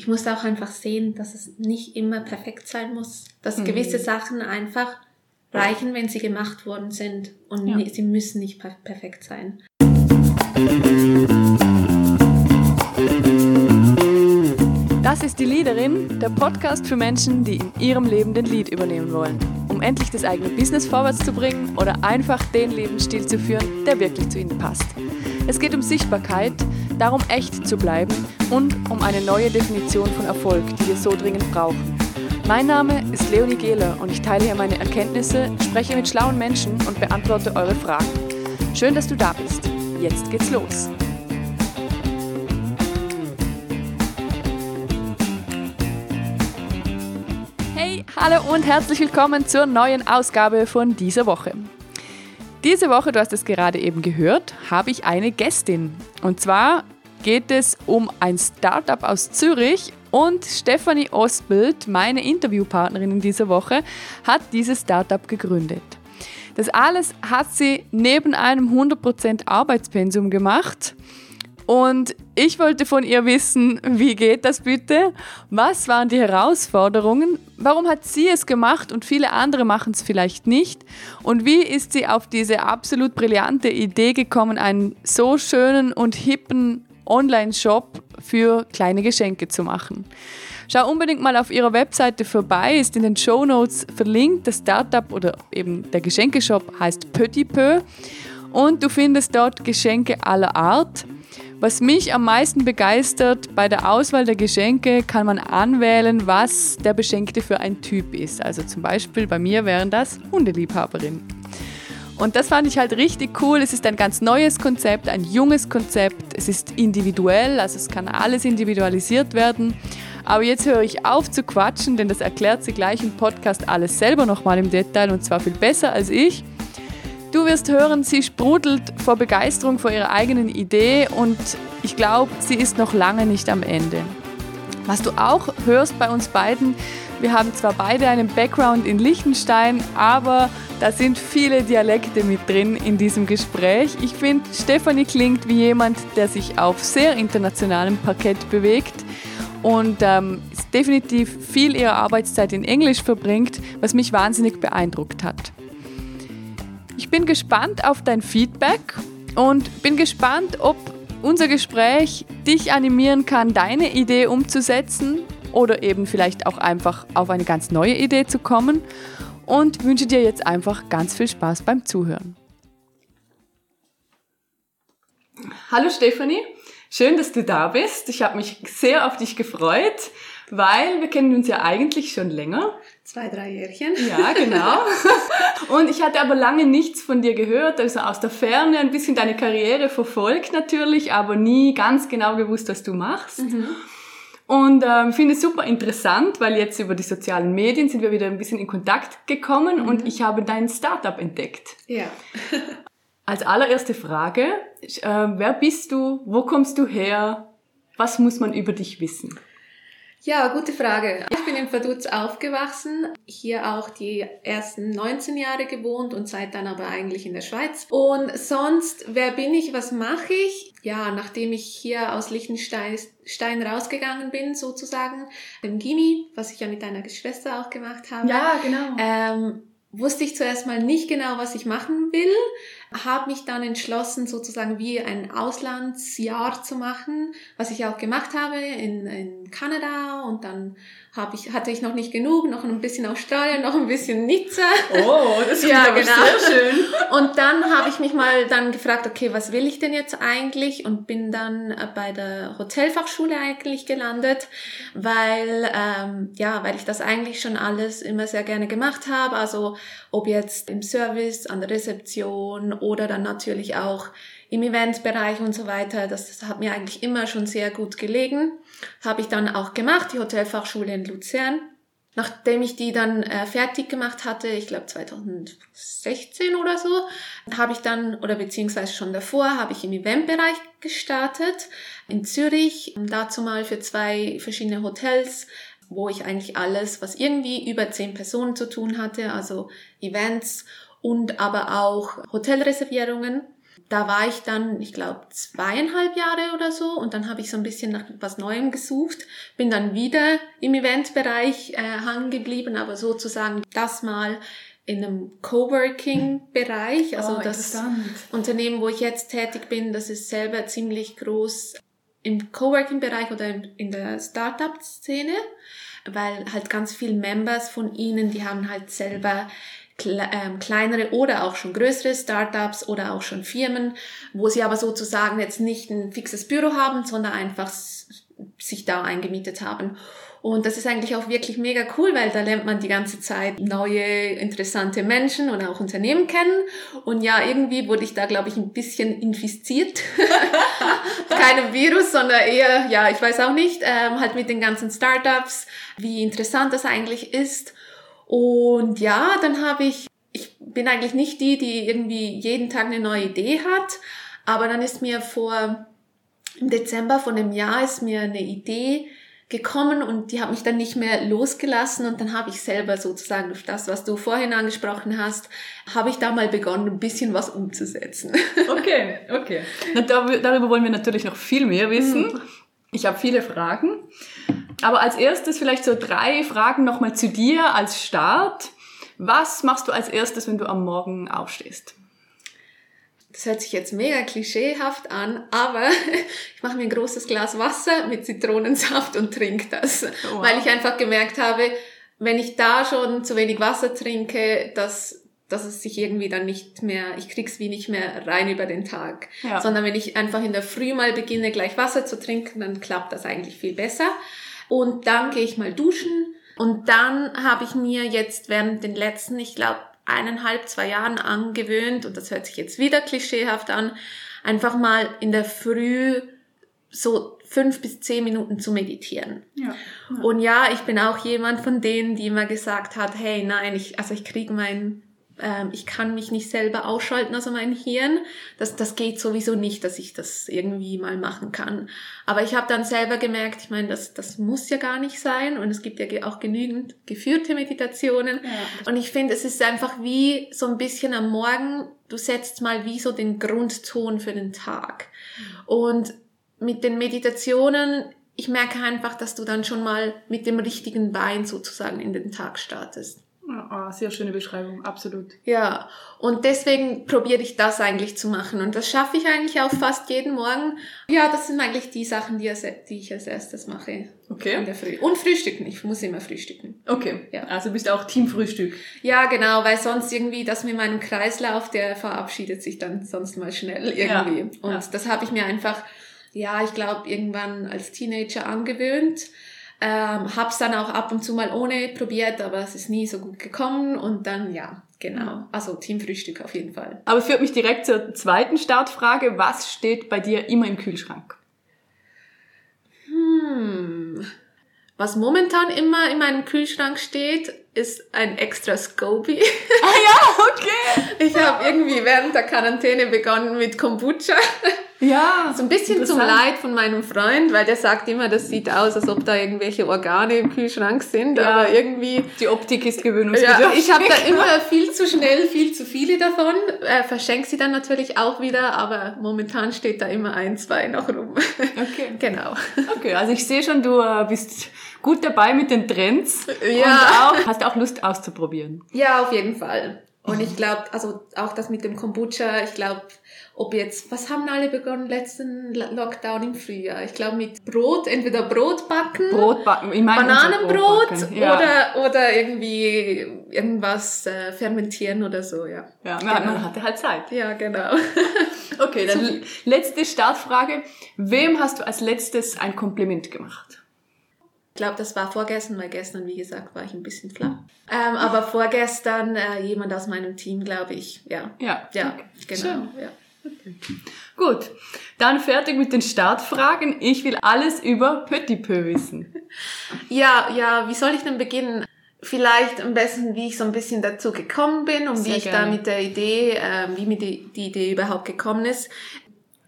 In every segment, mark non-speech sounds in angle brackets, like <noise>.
ich musste auch einfach sehen, dass es nicht immer perfekt sein muss, dass mhm. gewisse Sachen einfach reichen, wenn sie gemacht worden sind und ja. sie müssen nicht perfekt sein. Das ist die Leaderin, der Podcast für Menschen, die in ihrem Leben den Lead übernehmen wollen, um endlich das eigene Business vorwärts zu bringen oder einfach den Lebensstil zu führen, der wirklich zu ihnen passt. Es geht um Sichtbarkeit, darum echt zu bleiben und um eine neue Definition von Erfolg, die wir so dringend brauchen. Mein Name ist Leonie Gehler und ich teile hier meine Erkenntnisse, spreche mit schlauen Menschen und beantworte eure Fragen. Schön, dass du da bist. Jetzt geht's los. Hey, hallo und herzlich willkommen zur neuen Ausgabe von dieser Woche. Diese Woche, du hast es gerade eben gehört, habe ich eine Gästin. Und zwar geht es um ein Startup aus Zürich und Stefanie Osbild, meine Interviewpartnerin in dieser Woche, hat dieses Startup gegründet. Das alles hat sie neben einem 100% Arbeitspensum gemacht und ich wollte von ihr wissen, wie geht das bitte? Was waren die Herausforderungen? Warum hat sie es gemacht und viele andere machen es vielleicht nicht? Und wie ist sie auf diese absolut brillante Idee gekommen, einen so schönen und hippen Online-Shop für kleine Geschenke zu machen? Schau unbedingt mal auf ihrer Webseite vorbei, ist in den Show Notes verlinkt. Das Startup oder eben der Geschenkeshop heißt Petit Peu und du findest dort Geschenke aller Art. Was mich am meisten begeistert, bei der Auswahl der Geschenke kann man anwählen, was der Beschenkte für ein Typ ist. Also zum Beispiel bei mir wären das Hundeliebhaberin. Und das fand ich halt richtig cool. Es ist ein ganz neues Konzept, ein junges Konzept. Es ist individuell, also es kann alles individualisiert werden. Aber jetzt höre ich auf zu quatschen, denn das erklärt sie gleich im Podcast alles selber nochmal im Detail und zwar viel besser als ich. Du wirst hören, sie sprudelt vor Begeisterung vor ihrer eigenen Idee und ich glaube, sie ist noch lange nicht am Ende. Was du auch hörst bei uns beiden, wir haben zwar beide einen Background in Liechtenstein, aber da sind viele Dialekte mit drin in diesem Gespräch. Ich finde, Stefanie klingt wie jemand, der sich auf sehr internationalem Parkett bewegt und ähm, definitiv viel ihrer Arbeitszeit in Englisch verbringt, was mich wahnsinnig beeindruckt hat. Ich bin gespannt auf dein Feedback und bin gespannt, ob unser Gespräch dich animieren kann, deine Idee umzusetzen oder eben vielleicht auch einfach auf eine ganz neue Idee zu kommen und wünsche dir jetzt einfach ganz viel Spaß beim Zuhören. Hallo Stefanie, schön, dass du da bist. Ich habe mich sehr auf dich gefreut, weil wir kennen uns ja eigentlich schon länger. Zwei, drei Jährchen. Ja, genau. <laughs> Und ich hatte aber lange nichts von dir gehört, also aus der Ferne ein bisschen deine Karriere verfolgt natürlich, aber nie ganz genau gewusst, was du machst. Mhm. Und ähm, finde es super interessant, weil jetzt über die sozialen Medien sind wir wieder ein bisschen in Kontakt gekommen mhm. und ich habe dein Startup entdeckt. Ja. <laughs> Als allererste Frage, äh, wer bist du? Wo kommst du her? Was muss man über dich wissen? Ja, gute Frage. Ich in Vaduz aufgewachsen, hier auch die ersten 19 Jahre gewohnt und seit dann aber eigentlich in der Schweiz. Und sonst, wer bin ich, was mache ich? Ja, nachdem ich hier aus Liechtenstein Stein rausgegangen bin, sozusagen, im Gimi, was ich ja mit deiner Schwester auch gemacht habe. Ja, genau. Ähm, wusste ich zuerst mal nicht genau, was ich machen will, habe mich dann entschlossen, sozusagen wie ein Auslandsjahr zu machen, was ich auch gemacht habe in, in Kanada und dann habe ich, hatte ich noch nicht genug, noch ein bisschen Australien, noch ein bisschen Nizza. Oh, das ist <laughs> ja, aber genau. sehr schön. Und dann habe ich mich mal dann gefragt, okay, was will ich denn jetzt eigentlich? Und bin dann äh, bei der Hotelfachschule eigentlich gelandet, weil, ähm, ja, weil ich das eigentlich schon alles immer sehr gerne gemacht habe. Also ob jetzt im Service, an der Rezeption oder dann natürlich auch im Eventbereich und so weiter. Das hat mir eigentlich immer schon sehr gut gelegen. Habe ich dann auch gemacht, die Hotelfachschule in Luzern. Nachdem ich die dann äh, fertig gemacht hatte, ich glaube 2016 oder so, habe ich dann, oder beziehungsweise schon davor, habe ich im Eventbereich gestartet in Zürich, dazu mal für zwei verschiedene Hotels, wo ich eigentlich alles, was irgendwie über zehn Personen zu tun hatte, also Events und aber auch Hotelreservierungen da war ich dann, ich glaube, zweieinhalb Jahre oder so und dann habe ich so ein bisschen nach was Neuem gesucht, bin dann wieder im Eventbereich äh, hängen geblieben, aber sozusagen das mal in einem Coworking-Bereich. Also Oh, das. Unternehmen, wo ich jetzt tätig bin, das ist selber ziemlich groß im Coworking-Bereich oder in- der Startup-Szene, weil halt ganz viele Members von ihnen, die haben halt selber kleinere oder auch schon größere Startups oder auch schon Firmen, wo sie aber sozusagen jetzt nicht ein fixes Büro haben, sondern einfach sich da eingemietet haben. Und das ist eigentlich auch wirklich mega cool, weil da lernt man die ganze Zeit neue, interessante Menschen und auch Unternehmen kennen. Und ja, irgendwie wurde ich da, glaube ich, ein bisschen infiziert. <laughs> Keinem Virus, sondern eher, ja, ich weiß auch nicht, ähm, halt mit den ganzen Startups, wie interessant das eigentlich ist. Und ja, dann habe ich, ich bin eigentlich nicht die, die irgendwie jeden Tag eine neue Idee hat, aber dann ist mir vor, im Dezember von dem Jahr ist mir eine Idee gekommen und die hat mich dann nicht mehr losgelassen und dann habe ich selber sozusagen durch das, was du vorhin angesprochen hast, habe ich da mal begonnen, ein bisschen was umzusetzen. Okay, okay. Na, da, darüber wollen wir natürlich noch viel mehr wissen. Ich habe viele Fragen. Aber als erstes vielleicht so drei Fragen nochmal zu dir als Start. Was machst du als erstes, wenn du am Morgen aufstehst? Das hört sich jetzt mega klischeehaft an, aber <laughs> ich mache mir ein großes Glas Wasser mit Zitronensaft und trinke das, Wow. weil ich einfach gemerkt habe, wenn ich da schon zu wenig Wasser trinke, dass, dass es sich irgendwie dann nicht mehr, ich krieg's wie nicht mehr rein über den Tag. Ja. Sondern wenn ich einfach in der Früh mal beginne, gleich Wasser zu trinken, dann klappt das eigentlich viel besser. Und dann gehe ich mal duschen und dann habe ich mir jetzt während den letzten, ich glaube, eineinhalb, zwei Jahren angewöhnt, und das hört sich jetzt wieder klischeehaft an, einfach mal in der Früh so fünf bis zehn Minuten zu meditieren. Ja. Und ja, ich bin auch jemand von denen, die immer gesagt hat, hey, nein, ich, also ich kriege mein, ähm, ich kann mich nicht selber ausschalten, also mein Hirn. Das, das geht sowieso nicht, dass ich das irgendwie mal machen kann. Aber ich habe dann selber gemerkt, ich meine, das, das muss ja gar nicht sein. Und es gibt ja auch genügend geführte Meditationen. Und ich finde, es ist einfach wie so ein bisschen am Morgen, du setzt mal wie so den Grundton für den Tag. Und mit den Meditationen, ich merke einfach, dass du dann schon mal mit dem richtigen Bein sozusagen in den Tag startest. Ah, sehr schöne Beschreibung, absolut. Ja, und deswegen probiere ich das eigentlich zu machen. Und das schaffe ich eigentlich auch fast jeden Morgen. Ja, das sind eigentlich die Sachen, die, ich als erstes mache in Okay. der Früh. Und frühstücken. Ich muss immer frühstücken. Okay. Ja. Also bist du auch Teamfrühstück. Ja, genau, weil sonst irgendwie das mit meinem Kreislauf, der verabschiedet sich dann sonst mal schnell irgendwie. Ja, Und ja. das habe ich mir einfach, ja, ich glaube, irgendwann als Teenager angewöhnt. Ähm, hab's dann auch ab und zu mal ohne probiert, aber es ist nie so gut gekommen. Und dann, ja, genau. Also Teamfrühstück auf jeden Fall. Aber führt mich direkt zur zweiten Startfrage. Was steht bei dir immer im Kühlschrank? Hm. Was momentan immer in meinem Kühlschrank steht, ist ein extra Scoby. Ah ja, okay. <laughs> Ich habe irgendwie während der Quarantäne begonnen mit Kombucha. Ja. So ein bisschen zum. Leid von meinem Freund, weil der sagt immer, das sieht aus, als ob da irgendwelche Organe im Kühlschrank sind, Ja. aber irgendwie... Die Optik ist Ja, gewöhnungsbedürftig. ich habe da immer <laughs> viel zu schnell, viel zu viele davon, äh, verschenke sie dann natürlich auch wieder, aber momentan steht da immer ein, zwei noch rum. Okay. <laughs> genau. Okay, also ich sehe schon, du äh, bist gut dabei mit den Trends Ja. und auch, hast auch Lust auszuprobieren. Ja, auf jeden Fall. Und ich glaube, also auch das mit dem Kombucha, ich glaube, ob jetzt, was haben alle begonnen letzten Lo- Lockdown im Frühjahr? Ich glaube mit Brot, entweder Brot backen, Brot backen. Ich meine, Bananenbrot Brot backen. Ja. oder, oder irgendwie irgendwas äh, fermentieren oder so, ja. ja, man, man hatte halt Zeit. Ja, genau. <laughs> Okay, dann letzte Startfrage. Wem hast du als letztes ein Kompliment gemacht? Ich glaube, das war vorgestern, weil gestern, wie gesagt, war ich ein bisschen flamm. Ähm, aber vorgestern äh, jemand aus meinem Team, glaube ich, ja. Ja. Ja, Okay. genau. Schön. Ja. Gut, dann fertig mit den Startfragen. Ich will alles über Petit Peu wissen. Ja, ja, wie soll ich denn beginnen? Vielleicht am besten, wie ich so ein bisschen dazu gekommen bin und Sehr wie ich gerne. da mit der Idee, ähm, wie mir die, die Idee überhaupt gekommen ist.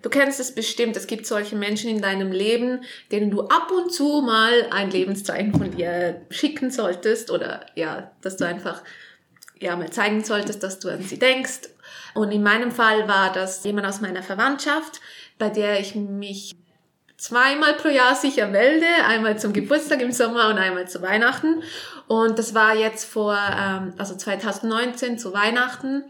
Du kennst es bestimmt, es gibt solche Menschen in deinem Leben, denen du ab und zu mal ein Lebenszeichen von dir schicken solltest oder ja, dass du einfach ja mal zeigen solltest, dass du an sie denkst. Und in meinem Fall war das jemand aus meiner Verwandtschaft, bei der ich mich zweimal pro Jahr sicher melde, einmal zum Geburtstag im Sommer und einmal zu Weihnachten. Und das war jetzt vor, ähm, also 2019 zu Weihnachten,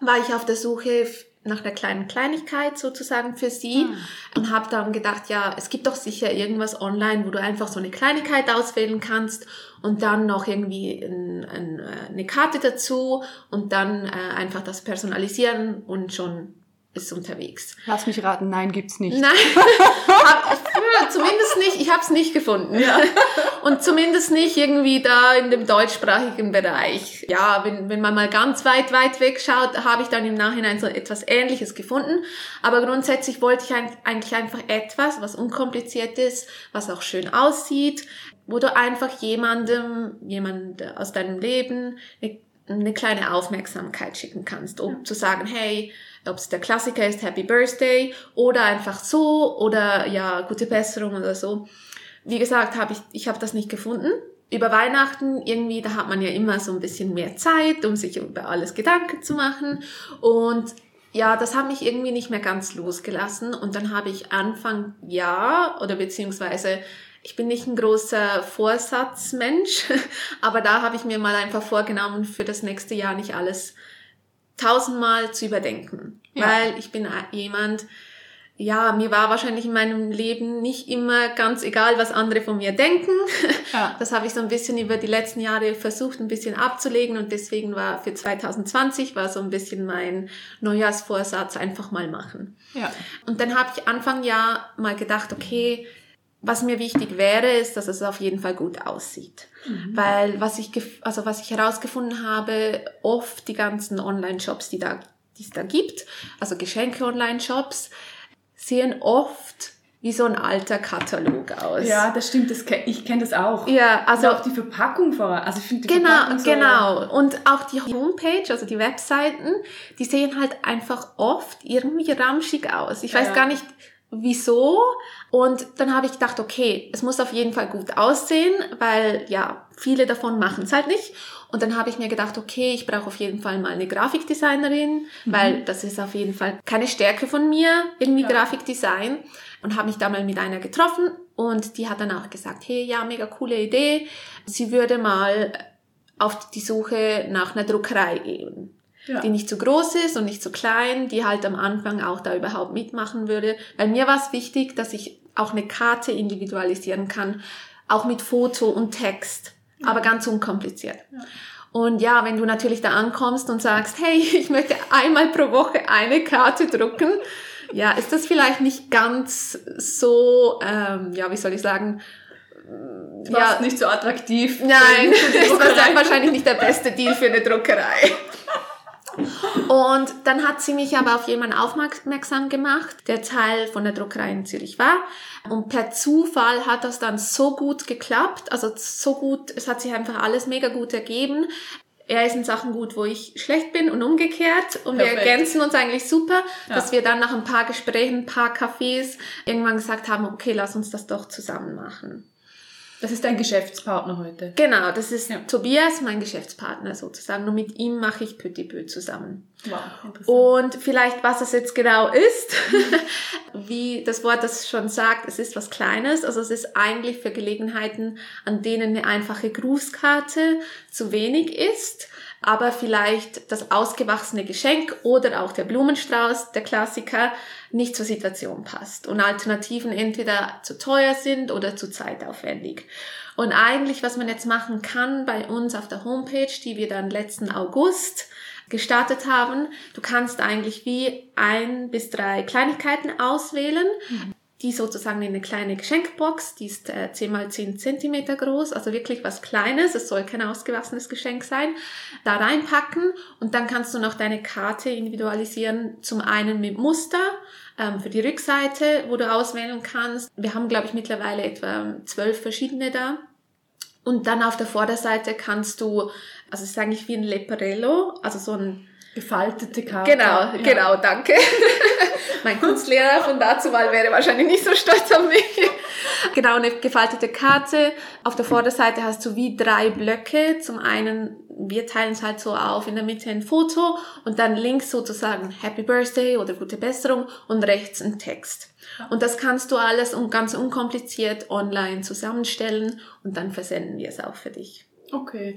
war ich auf der Suche nach einer kleinen Kleinigkeit sozusagen für sie mhm. und habe dann gedacht, ja, es gibt doch sicher irgendwas online, wo du einfach so eine Kleinigkeit auswählen kannst und dann noch irgendwie ein, ein, äh, eine Karte dazu und dann äh, einfach das personalisieren und schon ist unterwegs. Lass mich raten, nein, gibt's nicht. Nein, <laughs> hab, zumindest nicht. Ich habe es nicht gefunden. Ja. <laughs> Und zumindest nicht irgendwie da in dem deutschsprachigen Bereich. Ja, wenn, wenn man mal ganz weit, weit weg schaut, habe ich dann im Nachhinein so etwas Ähnliches gefunden. Aber grundsätzlich wollte ich eigentlich einfach etwas, was unkompliziert ist, was auch schön aussieht, wo du einfach jemandem, jemand aus deinem Leben eine, eine kleine Aufmerksamkeit schicken kannst, um ja. zu sagen, hey, ob es der Klassiker ist, Happy Birthday oder einfach so oder ja, gute Besserung oder so. Wie gesagt, habe ich, ich habe das nicht gefunden. Über Weihnachten irgendwie, da hat man ja immer so ein bisschen mehr Zeit, um sich über alles Gedanken zu machen. Und ja, das hat mich irgendwie nicht mehr ganz losgelassen. Und dann habe ich Anfang Jahr oder beziehungsweise ich bin nicht ein großer Vorsatzmensch, <laughs> aber da habe ich mir mal einfach vorgenommen, für das nächste Jahr nicht alles tausendmal zu überdenken. Ja. Weil ich bin jemand, ja, mir war wahrscheinlich in meinem Leben nicht immer ganz egal, was andere von mir denken. <laughs> Ja. Das habe ich so ein bisschen über die letzten Jahre versucht, ein bisschen abzulegen und deswegen war für 2020 war so ein bisschen mein Neujahrsvorsatz einfach mal machen. Ja. Und dann habe ich Anfang Jahr mal gedacht, okay, was mir wichtig wäre, ist, dass es auf jeden Fall gut aussieht. Mhm. Weil was ich, also was ich herausgefunden habe, oft die ganzen Online-Shops, die da, die es da gibt, also Geschenke-Online-Shops, sehen oft wie so ein alter Katalog aus. Ja, das stimmt. Das, ich kenne das auch. Ja, also Und auch die Verpackung vor. Also ich finde die genau, Verpackung so genau. Und auch die Homepage, also die Webseiten, die sehen halt einfach oft irgendwie ramschig aus. Ich weiß ja. gar nicht, wieso. Und dann habe ich gedacht, okay, es muss auf jeden Fall gut aussehen, weil ja, viele davon machen es halt nicht. Und dann habe ich mir gedacht, okay, ich brauche auf jeden Fall mal eine Grafikdesignerin, mhm. weil das ist auf jeden Fall keine Stärke von mir, irgendwie ja. Grafikdesign. Und habe mich da mal mit einer getroffen und die hat dann auch gesagt, hey, ja, mega coole Idee. Sie würde mal auf die Suche nach einer Druckerei gehen ja. die nicht zu groß ist und nicht zu klein, die halt am Anfang auch da überhaupt mitmachen würde. Weil mir war es wichtig, dass ich auch eine Karte individualisieren kann, auch mit Foto und Text, ja. aber ganz unkompliziert. Ja. Und ja, wenn du natürlich da ankommst und sagst, hey, <laughs> ich möchte einmal pro Woche eine Karte drucken, <laughs> ja, ist das vielleicht nicht ganz so, ähm, ja, wie soll ich sagen, ja, nicht so attraktiv. Nein, <laughs> ist wahrscheinlich nicht der beste Deal für eine Druckerei. Und dann hat sie mich aber auf jemanden aufmerksam gemacht, der Teil von der Druckerei in Zürich war. Und per Zufall hat das dann so gut geklappt, also so gut, es hat sich einfach alles mega gut ergeben. Er ist in Sachen gut, wo ich schlecht bin und umgekehrt. Und Perfekt. wir ergänzen uns eigentlich super, ja. dass wir dann nach ein paar Gesprächen, ein paar Cafés irgendwann gesagt haben, okay, lass uns das doch zusammen machen. Das ist dein Geschäftspartner heute. Genau, das ist ja. Tobias, mein Geschäftspartner sozusagen. Und mit ihm mache ich Petit Peu zusammen. Wow, Und vielleicht, was es jetzt genau ist, <laughs> wie das Wort das schon sagt, es ist was Kleines. Also es ist eigentlich für Gelegenheiten, an denen eine einfache Grußkarte zu wenig ist aber vielleicht das ausgewachsene Geschenk oder auch der Blumenstrauß, der Klassiker, nicht zur Situation passt und Alternativen entweder zu teuer sind oder zu zeitaufwendig. Und eigentlich, was man jetzt machen kann bei uns auf der Homepage, die wir dann letzten August gestartet haben, du kannst eigentlich wie ein bis drei Kleinigkeiten auswählen. Mhm die sozusagen in eine kleine Geschenkbox, die ist äh, 10 mal 10 Zentimeter groß, also wirklich was Kleines, es soll kein ausgewachsenes Geschenk sein, da reinpacken und dann kannst du noch deine Karte individualisieren, zum einen mit Muster ähm, für die Rückseite, wo du auswählen kannst. Wir haben, glaube ich, mittlerweile etwa zwölf verschiedene da. Und dann auf der Vorderseite kannst du, also es ist eigentlich wie ein Leporello, also so ein Gefaltete Karte. Genau, ja. genau, danke. <laughs> mein Kunstlehrer von dazu mal wäre wahrscheinlich nicht so stolz auf mich. genau, eine gefaltete Karte. Auf der Vorderseite hast du wie drei Blöcke. Zum einen, wir teilen es halt so auf, in der Mitte ein Foto und dann links sozusagen Happy Birthday oder gute Besserung und rechts ein Text. Und das kannst du alles ganz unkompliziert online zusammenstellen und dann versenden wir es auch für dich. Okay.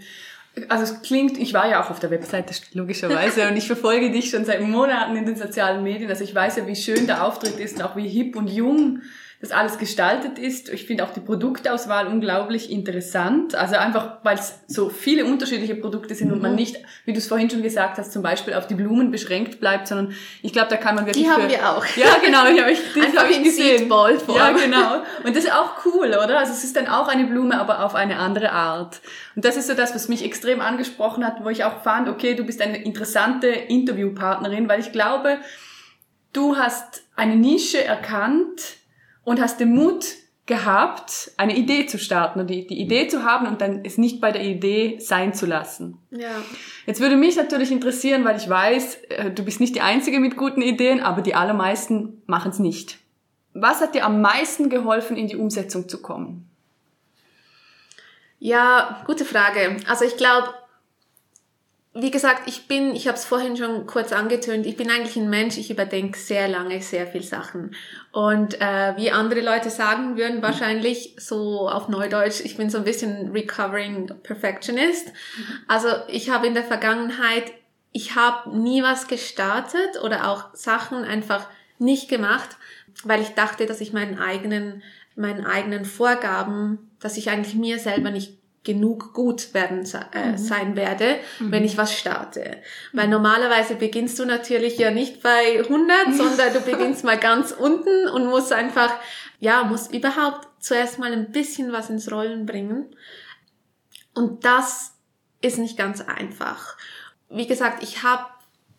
Also es klingt, ich war ja auch auf der Webseite logischerweise und ich verfolge dich schon seit Monaten in den sozialen Medien. Also ich weiß ja, wie schön der Auftritt ist und auch wie hip und jung das alles gestaltet ist. Ich finde auch die Produktauswahl unglaublich interessant. Also einfach, weil es so viele unterschiedliche Produkte sind mhm. und man mhm. nicht, wie du es vorhin schon gesagt hast, zum Beispiel auf die Blumen beschränkt bleibt, sondern ich glaube, da kann man wirklich. Die haben wir auch. Ja, genau. Ich habe ich, das einfach hab ich gesehen. Ja, genau. Und das ist auch cool, oder? Also es ist dann auch eine Blume, aber auf eine andere Art. Und das ist so das, was mich extrem angesprochen hat, wo ich auch fand, okay, du bist eine interessante Interviewpartnerin, weil ich glaube, du hast eine Nische erkannt, und hast den Mut gehabt, eine Idee zu starten und die, die Idee zu haben und dann es nicht bei der Idee sein zu lassen. Ja. Jetzt würde mich natürlich interessieren, weil ich weiß, äh, du bist nicht die Einzige mit guten Ideen, aber die allermeisten machen es nicht. Was hat dir am meisten geholfen, in die Umsetzung zu kommen? Ja, gute Frage. Also ich glaube, wie gesagt, ich bin, ich habe es vorhin schon kurz angetönt, ich bin eigentlich ein Mensch, ich überdenke sehr lange sehr viel Sachen. Und äh, wie andere Leute sagen würden, wahrscheinlich so auf Neudeutsch, ich bin so ein bisschen recovering perfectionist. Also ich habe in der Vergangenheit, ich habe nie was gestartet oder auch Sachen einfach nicht gemacht, weil ich dachte, dass ich meinen eigenen, meinen eigenen Vorgaben, dass ich eigentlich mir selber nicht genug gut werden äh, mhm. sein werde, mhm. wenn ich was starte. Weil normalerweise beginnst du natürlich ja nicht bei 100, <laughs> sondern du beginnst mal ganz unten und musst einfach, ja, musst überhaupt zuerst mal ein bisschen was ins Rollen bringen. Und das ist nicht ganz einfach. Wie gesagt, ich habe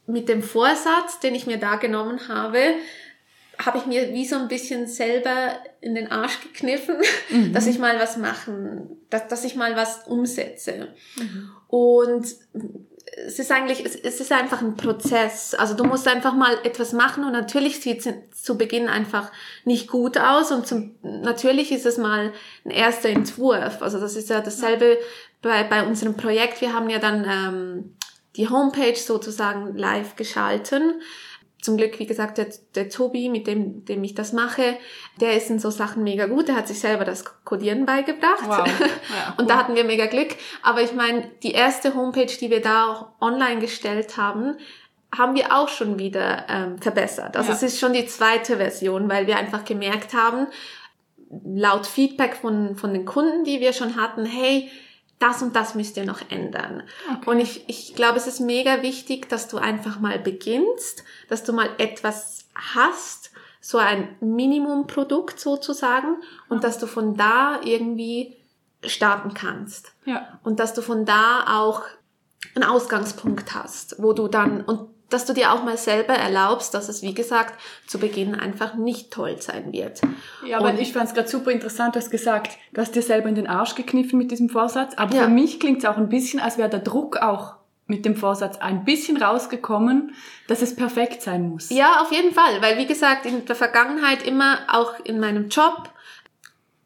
mit dem Vorsatz, den ich mir da genommen habe, habe ich mir wie so ein bisschen selber in den Arsch gekniffen, mhm. dass ich mal was machen, dass, dass ich mal was umsetze. Mhm. Und es ist eigentlich, es, es ist einfach ein Prozess. Also du musst einfach mal etwas machen und natürlich sieht es zu Beginn einfach nicht gut aus und zum, natürlich ist es mal ein erster Entwurf. Also das ist ja dasselbe bei, bei unserem Projekt. Wir haben ja dann ähm, die Homepage sozusagen live geschalten zum Glück, wie gesagt, der, der Tobi, mit dem, dem ich das mache, der ist in so Sachen mega gut. Der hat sich selber das Codieren beigebracht. Wow. <laughs> Ja, und da hatten wir mega Glück. Aber ich meine, die erste Homepage, die wir da auch online gestellt haben, haben wir auch schon wieder ähm, verbessert. Also ja. es ist schon die zweite Version, weil wir einfach gemerkt haben, laut Feedback von, von den Kunden, die wir schon hatten, hey, das und das müsst ihr noch ändern. Okay. Und ich, ich glaube, es ist mega wichtig, dass du einfach mal beginnst, dass du mal etwas hast, so ein Minimumprodukt sozusagen, und ja. dass du von da irgendwie starten kannst. Ja. Und dass du von da auch einen Ausgangspunkt hast, wo du dann, und dass du dir auch mal selber erlaubst, dass es, wie gesagt, zu Beginn einfach nicht toll sein wird. Ja, aber und ich fand es gerade super interessant, du hast gesagt, du hast dir selber in den Arsch gekniffen mit diesem Vorsatz, aber ja. für mich klingt es auch ein bisschen, als wäre der Druck auch mit dem Vorsatz ein bisschen rausgekommen, dass es perfekt sein muss. Ja, auf jeden Fall, weil wie gesagt, in der Vergangenheit immer auch in meinem Job,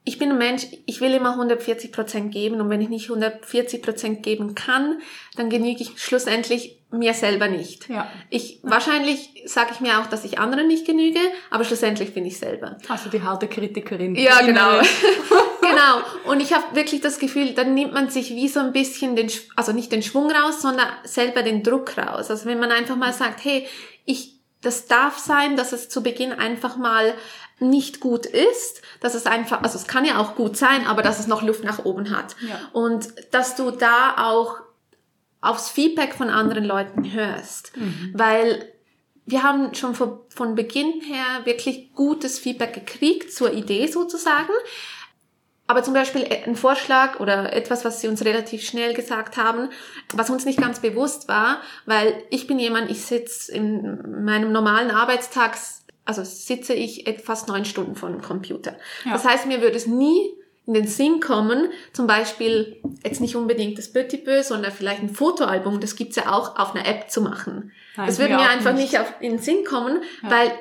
ich bin ein Mensch, ich will immer 140 Prozent geben und wenn ich nicht 140 Prozent geben kann, dann genüge ich schlussendlich mir selber nicht. Ja. Ich wahrscheinlich sage ich mir auch, dass ich anderen nicht genüge, aber schlussendlich bin ich selber. Also die harte Kritikerin. Ja, genau. <laughs> <laughs> genau. Und ich habe wirklich das Gefühl, dann nimmt man sich wie so ein bisschen den, also nicht den Schwung raus, sondern selber den Druck raus. Also wenn man einfach mal sagt, hey, ich, das darf sein, dass es zu Beginn einfach mal nicht gut ist, dass es einfach, also es kann ja auch gut sein, aber dass es noch Luft nach oben hat. Ja. Und dass du da auch aufs Feedback von anderen Leuten hörst, mhm. weil wir haben schon von, von Beginn her wirklich gutes Feedback gekriegt zur Idee sozusagen. Aber zum Beispiel ein Vorschlag oder etwas, was sie uns relativ schnell gesagt haben, was uns nicht ganz bewusst war, weil ich bin jemand, ich sitze in meinem normalen Arbeitstags also sitze ich fast neun Stunden vor dem Computer. Ja. Das heißt, mir würde es nie in den Sinn kommen, zum Beispiel jetzt nicht unbedingt das Petit Peu, sondern vielleicht ein Fotoalbum, das gibt's ja auch auf einer App zu machen. Nein, das würde mir einfach nicht. nicht auf in den Sinn kommen, ja. weil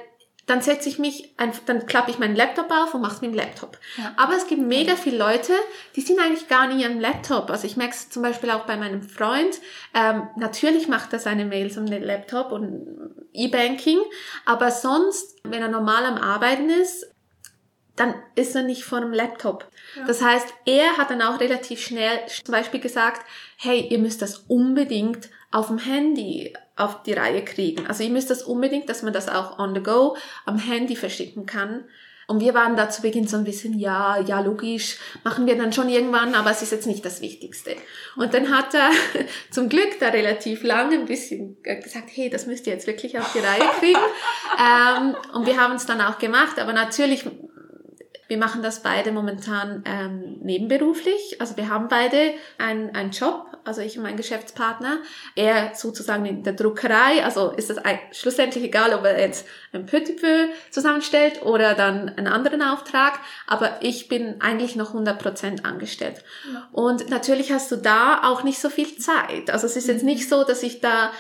dann setze ich mich, ein, dann klappe ich meinen Laptop auf und mache es mit dem Laptop. Ja. Aber es gibt mega viele Leute, die sind eigentlich gar nie am Laptop. Also ich merke es zum Beispiel auch bei meinem Freund. Ähm, natürlich macht er seine Mails um den Laptop und E-Banking, aber sonst, wenn er normal am Arbeiten ist, dann ist er nicht vor einem Laptop. Ja. Das heißt, er hat dann auch relativ schnell zum Beispiel gesagt, hey, ihr müsst das unbedingt auf dem Handy auf die Reihe kriegen. Also ihr müsst das unbedingt, dass man das auch on the go am Handy verschicken kann. Und wir waren da zu Beginn so ein bisschen, ja, ja, logisch, machen wir dann schon irgendwann, aber es ist jetzt nicht das Wichtigste. Und dann hat er <laughs> zum Glück da relativ lange ein bisschen gesagt, hey, das müsst ihr jetzt wirklich auf die Reihe kriegen. <laughs> ähm, und wir haben es dann auch gemacht, aber natürlich wir machen das beide momentan ähm, nebenberuflich. Also wir haben beide einen, einen Job, also ich und mein Geschäftspartner. Er sozusagen in der Druckerei, also ist das ein, schlussendlich egal, ob er jetzt ein Petit peu zusammenstellt oder dann einen anderen Auftrag. Aber ich bin eigentlich noch 100% angestellt. Und natürlich hast du da auch nicht so viel Zeit. Also es ist jetzt nicht so, dass ich da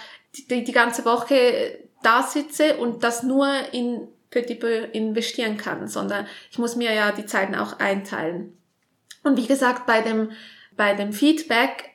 die, die ganze Woche da sitze und das nur in Petit peu investieren kann, sondern ich muss mir ja die Zeiten auch einteilen. Und wie gesagt, bei dem, bei dem Feedback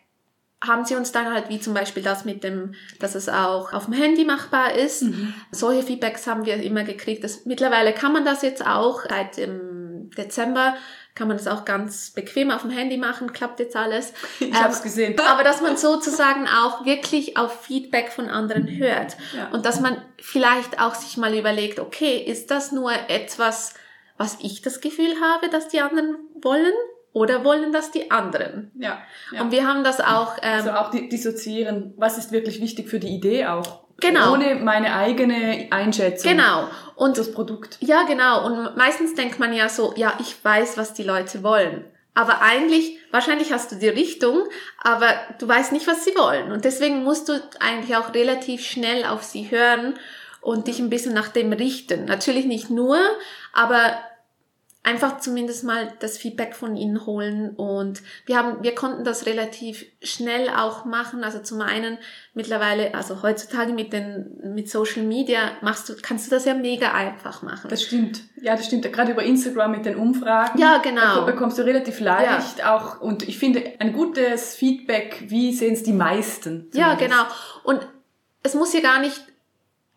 haben sie uns dann halt wie zum Beispiel das mit dem, dass es auch auf dem Handy machbar ist. Mhm. Solche Feedbacks haben wir immer gekriegt. Das, mittlerweile kann man das jetzt auch seit dem Dezember kann man das auch ganz bequem auf dem Handy machen, klappt jetzt alles. <laughs> Ich ähm, hab's gesehen. <laughs> Aber dass man sozusagen auch wirklich auf Feedback von anderen hört ja. und dass man vielleicht auch sich mal überlegt, okay, ist das nur etwas, was ich das Gefühl habe, dass die anderen wollen? Oder wollen das die anderen? Ja. ja. Und wir haben das auch. Ähm, also auch dissoziieren. Was ist wirklich wichtig für die Idee auch? Genau. Ohne meine eigene Einschätzung. Genau. Und das Produkt. Ja, genau. Und meistens denkt man ja so, ja, ich weiß, was die Leute wollen. Aber eigentlich, wahrscheinlich hast du die Richtung, aber du weißt nicht, was sie wollen. Und deswegen musst du eigentlich auch relativ schnell auf sie hören und dich ein bisschen nach dem richten. Natürlich nicht nur, aber einfach zumindest mal das Feedback von ihnen holen und wir haben, wir konnten das relativ schnell auch machen. Also zum einen mittlerweile, also heutzutage mit den, mit Social Media machst du, kannst du das ja mega einfach machen. Das stimmt. Ja, das stimmt. Gerade über Instagram mit den Umfragen. Ja, genau. Da bekommst du relativ leicht ja. auch und ich finde ein gutes Feedback, wie sehen es die meisten? Zumindest. Ja, genau. Und es muss ja gar nicht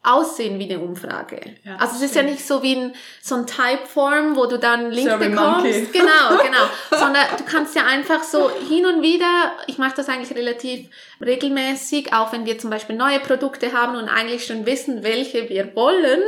aussehen wie eine Umfrage. Ja, also es ist ja nicht so wie ein, so ein Typeform, wo du dann Link Survey bekommst. Monkey. <laughs> Genau, <laughs> genau. Sondern du kannst ja einfach so hin und wieder, ich mache das eigentlich relativ regelmäßig, auch wenn wir zum Beispiel neue Produkte haben und eigentlich schon wissen, welche wir wollen,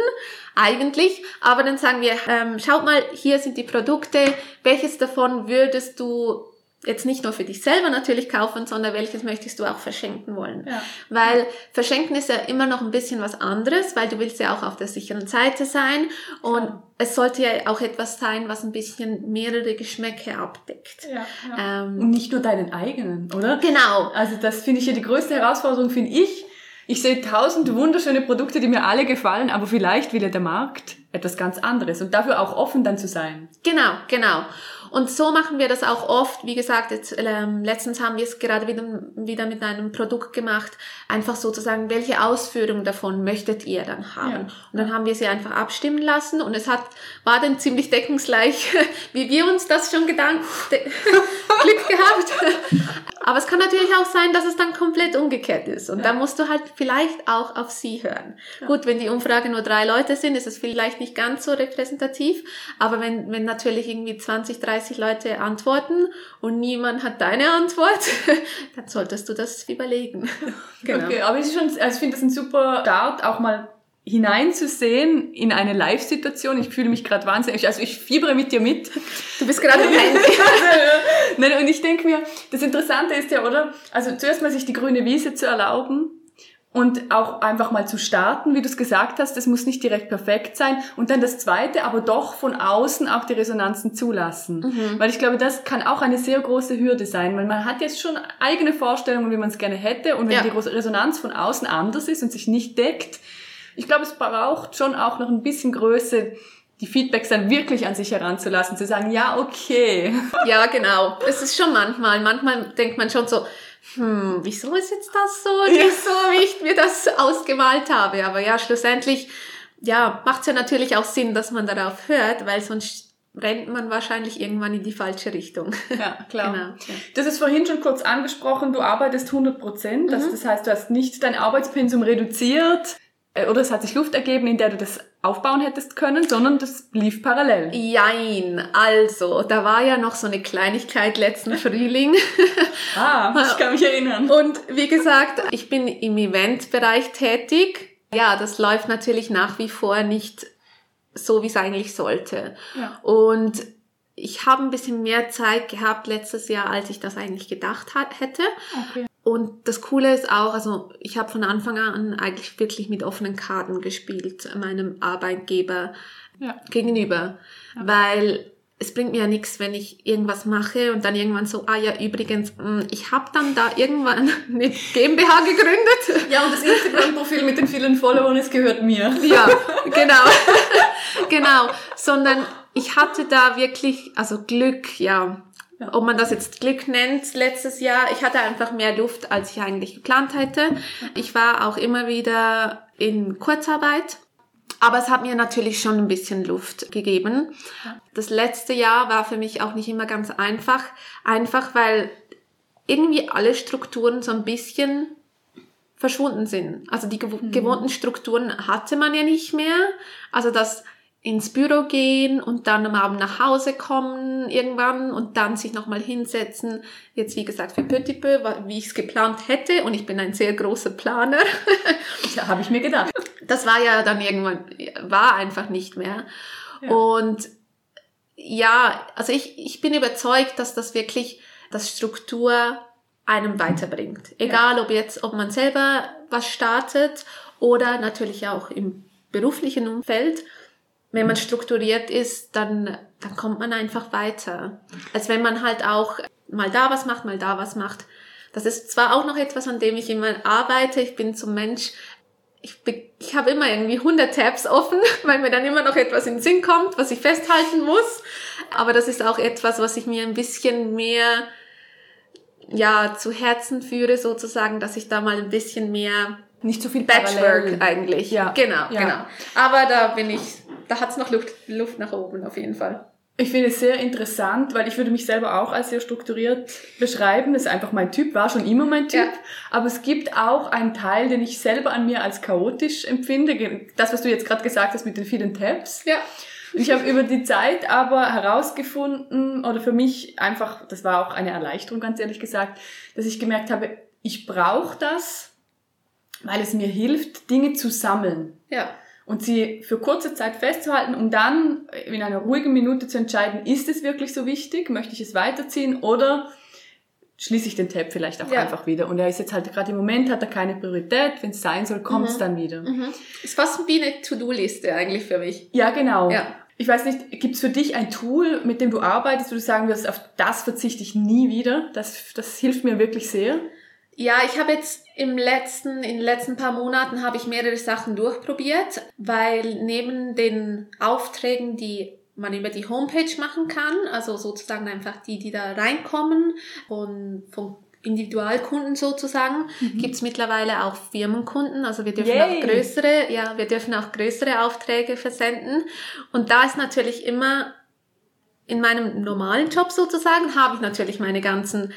eigentlich. Aber dann sagen wir, ähm, schaut mal, hier sind die Produkte, welches davon würdest du jetzt nicht nur für dich selber natürlich kaufen, sondern welches möchtest du auch verschenken wollen. Ja. Weil verschenken ist ja immer noch ein bisschen was anderes, weil du willst ja auch auf der sicheren Seite sein und ja. es sollte ja auch etwas sein, was ein bisschen mehrere Geschmäcke abdeckt. Ja, ja. Ähm, und nicht nur deinen eigenen, oder? Genau. Also das finde ich ja die größte Herausforderung, finde ich. Ich sehe tausend wunderschöne Produkte, die mir alle gefallen, aber vielleicht will ja der Markt etwas ganz anderes und dafür auch offen dann zu sein. Genau, genau. Und so machen wir das auch oft. Wie gesagt, jetzt, ähm, letztens haben wir es gerade wieder, wieder mit einem Produkt gemacht. Einfach sozusagen, welche Ausführung davon möchtet ihr dann haben? Ja. Und dann haben wir sie einfach abstimmen lassen und es hat, war dann ziemlich deckungsgleich, <laughs> wie wir uns das schon gedacht, <laughs> Glück gehabt. <laughs> Aber es kann natürlich auch sein, dass es dann komplett umgekehrt ist. Und ja. da musst du halt vielleicht auch auf sie hören. Ja. Gut, wenn die Umfrage nur drei Leute sind, ist es vielleicht nicht ganz so repräsentativ. Aber wenn, wenn natürlich irgendwie 20, 30 30 Leute antworten und niemand hat deine Antwort, <laughs> dann solltest du das überlegen. <laughs> genau. Okay, aber ich, schon, also ich finde das ein super Start, auch mal hineinzusehen in eine Live-Situation. Ich fühle mich gerade wahnsinnig, also ich fiebere mit dir mit. Du bist gerade Handy. <laughs> Nein, und ich denke mir, das Interessante ist ja, oder? Also zuerst mal sich die grüne Wiese zu erlauben und auch einfach mal zu starten, wie du es gesagt hast, das muss nicht direkt perfekt sein. Und dann das Zweite, aber doch von außen auch die Resonanzen zulassen. Mhm. Weil ich glaube, das kann auch eine sehr große Hürde sein, weil man hat jetzt schon eigene Vorstellungen, wie man es gerne hätte. Und wenn ja. die Resonanz von außen anders ist und sich nicht deckt, ich glaube, es braucht schon auch noch ein bisschen Größe, die Feedbacks dann wirklich an sich heranzulassen, zu sagen, ja, okay. Ja, genau. Es ist schon manchmal, manchmal denkt man schon so, hm, wieso ist jetzt das so? Nicht so, wie ich mir das ausgemalt habe. Aber ja, schlussendlich ja, macht es ja natürlich auch Sinn, dass man darauf hört, weil sonst rennt man wahrscheinlich irgendwann in die falsche Richtung. Ja, klar. <laughs> genau, ja. Das ist vorhin schon kurz angesprochen, du arbeitest 100 Prozent. Mhm. Das heißt, du hast nicht dein Arbeitspensum reduziert äh, oder es hat sich Luft ergeben, in der du das aufbauen hättest können, sondern das lief parallel. Jein, also, da war ja noch so eine Kleinigkeit letzten <laughs> Frühling. <laughs> ah, ich kann mich erinnern. Und wie gesagt, ich bin im Eventbereich tätig. Ja, das läuft natürlich nach wie vor nicht so, wie es eigentlich sollte. Ja. Und ich habe ein bisschen mehr Zeit gehabt letztes Jahr, als ich das eigentlich gedacht hätte. Okay. Und das Coole ist auch, also ich habe von Anfang an eigentlich wirklich mit offenen Karten gespielt, meinem Arbeitgeber ja. gegenüber. Ja. Weil es bringt mir ja nichts, wenn ich irgendwas mache und dann irgendwann so, ah ja, übrigens, hm, ich habe dann da irgendwann <laughs> eine GmbH gegründet. Ja, und das Instagram-Profil mit den vielen Followern, es gehört mir. Ja, genau. <laughs> genau. Sondern ich hatte da wirklich, also Glück, ja. Ob man das jetzt Glück nennt, letztes Jahr, ich hatte einfach mehr Luft, als ich eigentlich geplant hätte. Ich war auch immer wieder in Kurzarbeit. Aber es hat mir natürlich schon ein bisschen Luft gegeben. Das letzte Jahr war für mich auch nicht immer ganz einfach. Einfach weil irgendwie alle Strukturen so ein bisschen verschwunden sind. Also die mhm. gewohnten Strukturen hatte man ja nicht mehr. Also das ins Büro gehen und dann am Abend nach Hause kommen irgendwann und dann sich nochmal hinsetzen. Jetzt wie gesagt für Petit Peu, wie ich es geplant hätte und ich bin ein sehr großer Planer. <laughs> ja, habe ich mir gedacht. Das war ja dann irgendwann, war einfach nicht mehr. Ja. Und ja, also ich, ich bin überzeugt, dass das wirklich das Struktur einem weiterbringt. Egal, ja. ob jetzt, ob man selber was startet oder natürlich auch im beruflichen Umfeld wenn man strukturiert ist, dann, dann kommt man einfach weiter. Als wenn man halt auch mal da was macht, mal da was macht. Das ist zwar auch noch etwas, an dem ich immer arbeite. Ich bin zum Mensch, ich, ich habe immer irgendwie 100 Tabs offen, <laughs> weil mir dann immer noch etwas in den Sinn kommt, was ich festhalten muss. Aber das ist auch etwas, was ich mir ein bisschen mehr ja zu Herzen führe, sozusagen, dass ich da mal ein bisschen mehr nicht so viel Patchwork parallel. eigentlich. Ja. Genau, ja. genau. Aber da bin ich da hat es noch Luft, Luft nach oben auf jeden Fall. Ich finde es sehr interessant, weil ich würde mich selber auch als sehr strukturiert beschreiben. Das ist einfach mein Typ, war schon immer mein Typ. Ja. Aber es gibt auch einen Teil, den ich selber an mir als chaotisch empfinde. Das, was du jetzt gerade gesagt hast mit den vielen Tabs. Ja. Ich habe über die Zeit aber herausgefunden, oder für mich einfach, das war auch eine Erleichterung, ganz ehrlich gesagt, dass ich gemerkt habe, ich brauche das, weil es mir hilft, Dinge zu sammeln. Ja und sie für kurze Zeit festzuhalten, um dann in einer ruhigen Minute zu entscheiden, ist es wirklich so wichtig, möchte ich es weiterziehen oder schließe ich den Tab vielleicht auch ja. einfach wieder. Und er ist jetzt halt gerade im Moment, hat er keine Priorität, wenn es sein soll, kommt es mhm. dann wieder. Mhm. Ist fast wie eine To-Do-Liste eigentlich für mich. Ja, genau. Ja. Ich weiß nicht, gibt es für dich ein Tool, mit dem du arbeitest, wo du sagen wirst, auf das verzichte ich nie wieder? Das, das hilft mir wirklich sehr. Ja, ich habe jetzt im letzten, in den letzten paar Monaten habe ich mehrere Sachen durchprobiert, weil neben den Aufträgen, die man über die Homepage machen kann, also sozusagen einfach die, die da reinkommen, von, von Individualkunden sozusagen, mhm. gibt's mittlerweile auch Firmenkunden. Also wir dürfen Yay. auch größere, ja, wir dürfen auch größere Aufträge versenden. Und da ist natürlich immer in meinem normalen Job sozusagen, habe ich natürlich meine ganzen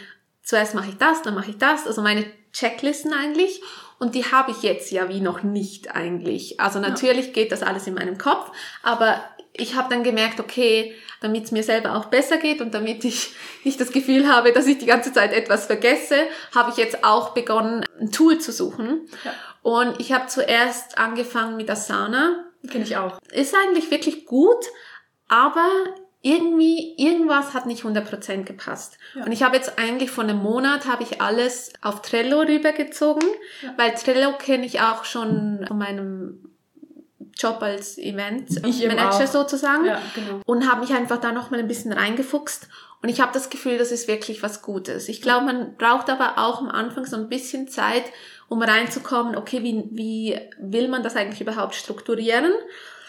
zuerst mache ich das, dann mache ich das, also meine Checklisten eigentlich. Und die habe ich jetzt ja wie noch nicht eigentlich. Also natürlich ja. geht das alles in meinem Kopf, aber ich habe dann gemerkt, okay, damit es mir selber auch besser geht und damit ich <laughs> nicht das Gefühl habe, dass ich die ganze Zeit etwas vergesse, habe ich jetzt auch begonnen, ein Tool zu suchen. Ja. Und ich habe zuerst angefangen mit Asana. Kenne ich auch. Ist eigentlich wirklich gut, aber irgendwie, irgendwas hat nicht 100% gepasst. Ja. Und ich habe jetzt eigentlich vor einem Monat habe ich alles auf Trello rübergezogen, ja. weil Trello kenne ich auch schon von meinem Job als Event Manager sozusagen ja, genau. und habe mich einfach da noch mal ein bisschen reingefuchst und ich habe das Gefühl, das ist wirklich was Gutes. Ich glaube, man braucht aber auch am Anfang so ein bisschen Zeit, um reinzukommen, okay, wie, wie will man das eigentlich überhaupt strukturieren?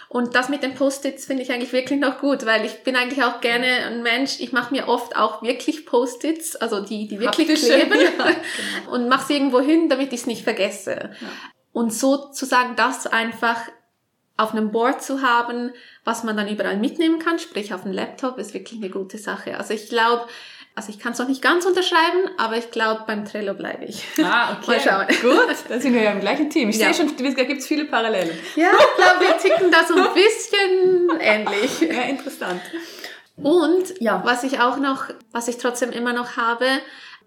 Und das mit den Post-its finde ich eigentlich wirklich noch gut, weil ich bin eigentlich auch gerne ein Mensch, ich mache mir oft auch wirklich Post-its, also die, die wirklich Haptische, kleben <laughs> ja, genau. und mache sie irgendwo hin, damit ich es nicht vergesse. Ja. Und sozusagen das einfach auf einem Board zu haben, was man dann überall mitnehmen kann, sprich auf dem Laptop, ist wirklich eine gute Sache. Also ich glaube, also ich kann es noch nicht ganz unterschreiben, aber ich glaube, beim Trello bleibe ich. Ah, <laughs> okay. Mal schauen. Gut, <laughs> dann sind wir ja im gleichen Team. Ich ja. sehe schon, da gibt es viele Parallelen. Ja, ich glaube, wir ticken da so ein bisschen <laughs> ähnlich. Ja, interessant. Und ja. was ich auch noch, was ich trotzdem immer noch habe,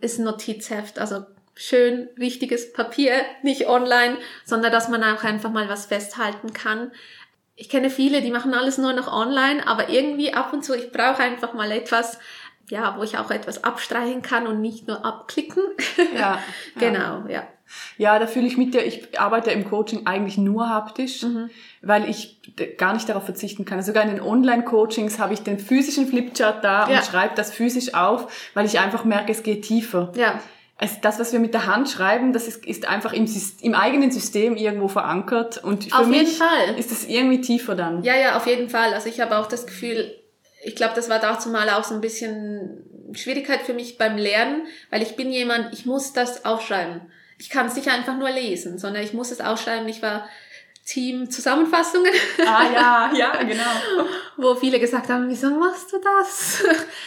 ist ein Notizheft. Also schön wichtiges Papier, nicht online, sondern dass man auch einfach mal was festhalten kann. Ich kenne viele, die machen alles nur noch online, aber irgendwie ab und zu, ich brauche einfach mal etwas, ja, wo ich auch etwas abstreichen kann und nicht nur abklicken. <laughs> Ja. <laughs> genau, ja. Ja, da fühle ich mit dir, ich arbeite im Coaching eigentlich nur haptisch, mhm. weil ich gar nicht darauf verzichten kann. Sogar in den Online-Coachings habe ich den physischen Flipchart da ja. und schreibe das physisch auf, weil ich einfach merke, es geht tiefer. Ja. Also das, was wir mit der Hand schreiben, das ist, ist einfach im, im eigenen System irgendwo verankert und für auf mich Fall. ist es irgendwie tiefer dann. Ja, ja, auf jeden Fall. Also ich habe auch das Gefühl, ich glaube, das war dazu mal auch so ein bisschen Schwierigkeit für mich beim Lernen, weil ich bin jemand, ich muss das aufschreiben. Ich kann es nicht einfach nur lesen, sondern ich muss es aufschreiben. Ich war Team Zusammenfassungen. Ah ja, <laughs> ja, genau. Wo viele gesagt haben, wieso machst du das?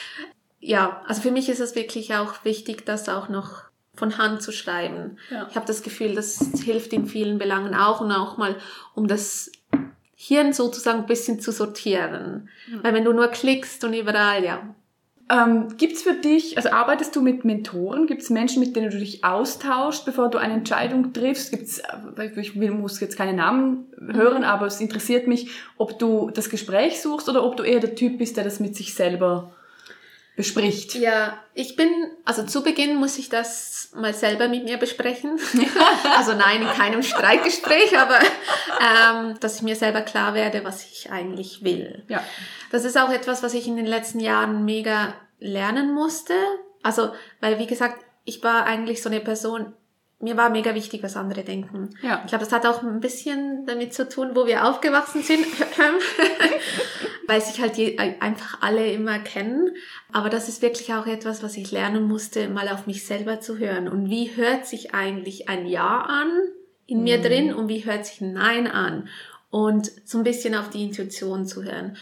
<laughs> ja, also für mich ist es wirklich auch wichtig, das auch noch von Hand zu schreiben. Ja. Ich habe das Gefühl, das hilft in vielen Belangen auch und auch mal, um das Hirn sozusagen ein bisschen zu sortieren. Mhm. Weil wenn du nur klickst und überall, ja. Ähm, Gibt es für dich, also arbeitest du mit Mentoren? Gibt es Menschen, mit denen du dich austauschst, bevor du eine Entscheidung triffst? Gibt's, äh, ich muss jetzt keine Namen hören, mhm. aber es interessiert mich, ob du das Gespräch suchst oder ob du eher der Typ bist, der das mit sich selber bespricht. Ja, ich bin, also zu Beginn muss ich das mal selber mit mir besprechen. <laughs> also nein, in keinem Streitgespräch, aber ähm, dass ich mir selber klar werde, was ich eigentlich will. Ja. Das ist auch etwas, was ich in den letzten Jahren mega lernen musste. Also, weil wie gesagt, ich war eigentlich so eine Person, mir war mega wichtig, was andere denken. Ja. Ich glaube, das hat auch ein bisschen damit zu tun, wo wir aufgewachsen sind, <laughs> weil sich halt je, einfach alle immer kennen. Aber das ist wirklich auch etwas, was ich lernen musste, mal auf mich selber zu hören. Und wie hört sich eigentlich ein Ja an in mhm. mir drin und wie hört sich ein Nein an? Und so ein bisschen auf die Intuition zu hören.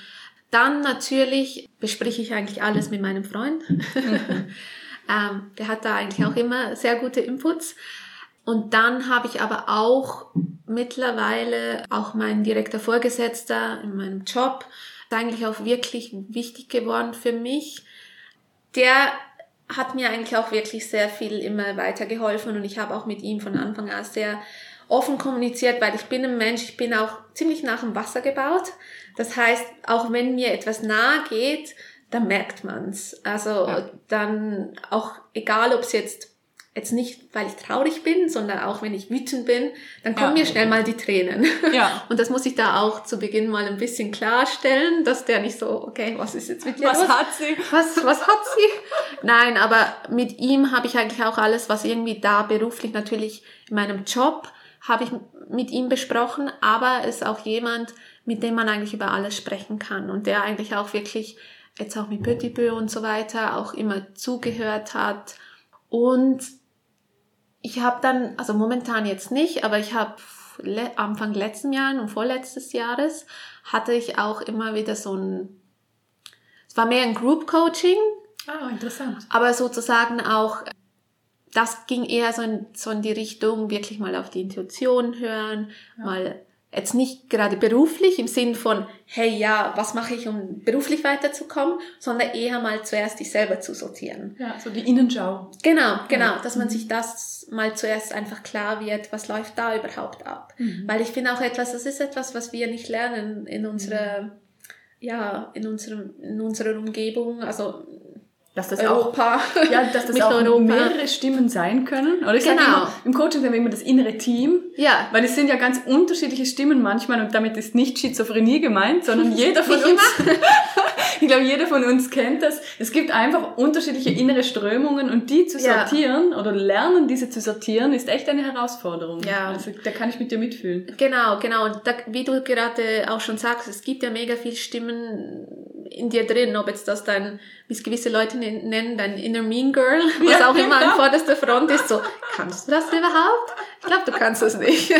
Dann natürlich bespreche ich eigentlich alles mit meinem Freund. Mhm. <laughs> ähm, der hat da eigentlich auch immer sehr gute Inputs. Und dann habe ich aber auch mittlerweile auch mein direkter Vorgesetzter in meinem Job, eigentlich auch wirklich wichtig geworden für mich. Der hat mir eigentlich auch wirklich sehr viel immer weitergeholfen und ich habe auch mit ihm von Anfang an sehr offen kommuniziert, weil ich bin ein Mensch, ich bin auch ziemlich nach dem Wasser gebaut. Das heißt, auch wenn mir etwas nahe geht, dann merkt man's. Also ja. dann auch egal, ob es jetzt jetzt nicht, weil ich traurig bin, sondern auch wenn ich wütend bin, dann kommen ja. mir schnell mal die Tränen. <laughs> Ja. Und das muss ich da auch zu Beginn mal ein bisschen klarstellen, dass der nicht so, okay, was ist jetzt mit dir Was los? hat sie? Was, was hat sie? <laughs> Nein, aber mit ihm habe ich eigentlich auch alles, was irgendwie da beruflich natürlich in meinem Job habe ich mit ihm besprochen, aber ist auch jemand, mit dem man eigentlich über alles sprechen kann und der eigentlich auch wirklich jetzt auch mit Petit Peu und so weiter auch immer zugehört hat und ich habe dann, also momentan jetzt nicht, aber ich habe le Anfang letzten Jahres und vorletztes Jahres hatte ich auch immer wieder so ein, es war mehr ein Group Coaching. Ah, interessant. Aber sozusagen auch, das ging eher so in, so in die Richtung, wirklich mal auf die Intuition hören, ja. mal jetzt nicht gerade beruflich im Sinn von, hey ja, was mache ich, um beruflich weiterzukommen, sondern eher mal zuerst dich selber zu sortieren. Ja, so die Innenschau. Genau, genau, dass man mhm. sich das mal zuerst einfach klar wird, was läuft da überhaupt ab. Mhm. Weil ich finde auch etwas, das ist etwas, was wir nicht lernen in unserer, mhm. ja, in unserem, in unserer Umgebung, also dass das Europa. auch, ja, dass das auch mehrere Stimmen sein können. Oder ich genau. immer, im Coaching haben wir immer das innere Team. Ja. Weil es sind ja ganz unterschiedliche Stimmen manchmal und damit ist nicht Schizophrenie gemeint, sondern <laughs> jeder von uns, <laughs> ich glaube, jeder von uns kennt das. Es gibt einfach unterschiedliche innere Strömungen und die zu sortieren ja. oder lernen, diese zu sortieren, ist echt eine Herausforderung. Ja. Also da kann ich mit dir mitfühlen. Genau, genau. Und da, wie du gerade auch schon sagst, es gibt ja mega viele Stimmen in dir drin, ob jetzt das dein, wie es gewisse Leute nennen, dein inner mean girl, <laughs> was ja, auch immer genau. an vorderster Front ist, so, kannst du das überhaupt? Ich glaube, du kannst das nicht.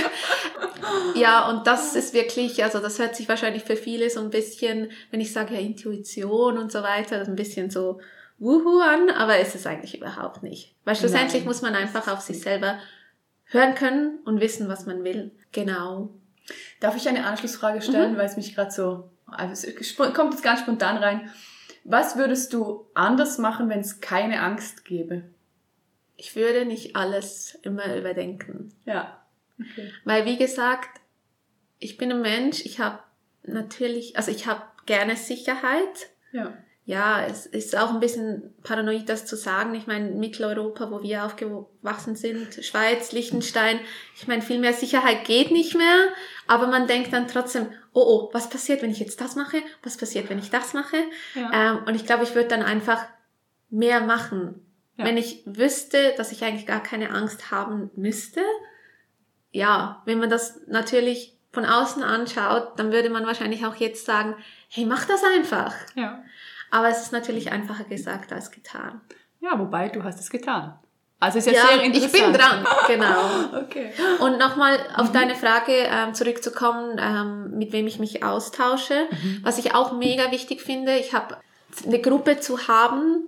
<laughs> ja, und das ist wirklich, also das hört sich wahrscheinlich für viele so ein bisschen, wenn ich sage ja Intuition und so weiter, ein bisschen so wuhu an, aber ist es eigentlich überhaupt nicht. Weil schlussendlich Nein. muss man einfach auf sich selber hören können und wissen, was man will. Genau. Darf ich eine Anschlussfrage stellen, mhm. weil es mich gerade so, also es kommt jetzt ganz spontan rein. Was würdest du anders machen, wenn es keine Angst gäbe? Ich würde nicht alles immer überdenken. Ja. Okay. Weil wie gesagt, ich bin ein Mensch, ich habe natürlich, also ich habe gerne Sicherheit. Ja ja, es ist auch ein bisschen paranoid, das zu sagen. Ich meine, Mitteleuropa, wo wir aufgewachsen sind, Schweiz, Liechtenstein, ich meine, viel mehr Sicherheit geht nicht mehr, aber man denkt dann trotzdem, oh oh, was passiert, wenn ich jetzt das mache? Was passiert, wenn ich das mache? Ja. Ähm, und ich glaube, ich würde dann einfach mehr machen. Ja. Wenn ich wüsste, dass ich eigentlich gar keine Angst haben müsste, ja, wenn man das natürlich von außen anschaut, dann würde man wahrscheinlich auch jetzt sagen, hey, mach das einfach. Ja. Aber es ist natürlich einfacher gesagt als getan. Ja, wobei du hast es getan. Also ist ja, ja sehr interessant. Ich bin dran, genau. <laughs> okay. Und nochmal auf mhm. deine Frage ähm, zurückzukommen, ähm, mit wem ich mich austausche. Mhm. Was ich auch mega wichtig finde, ich habe eine Gruppe zu haben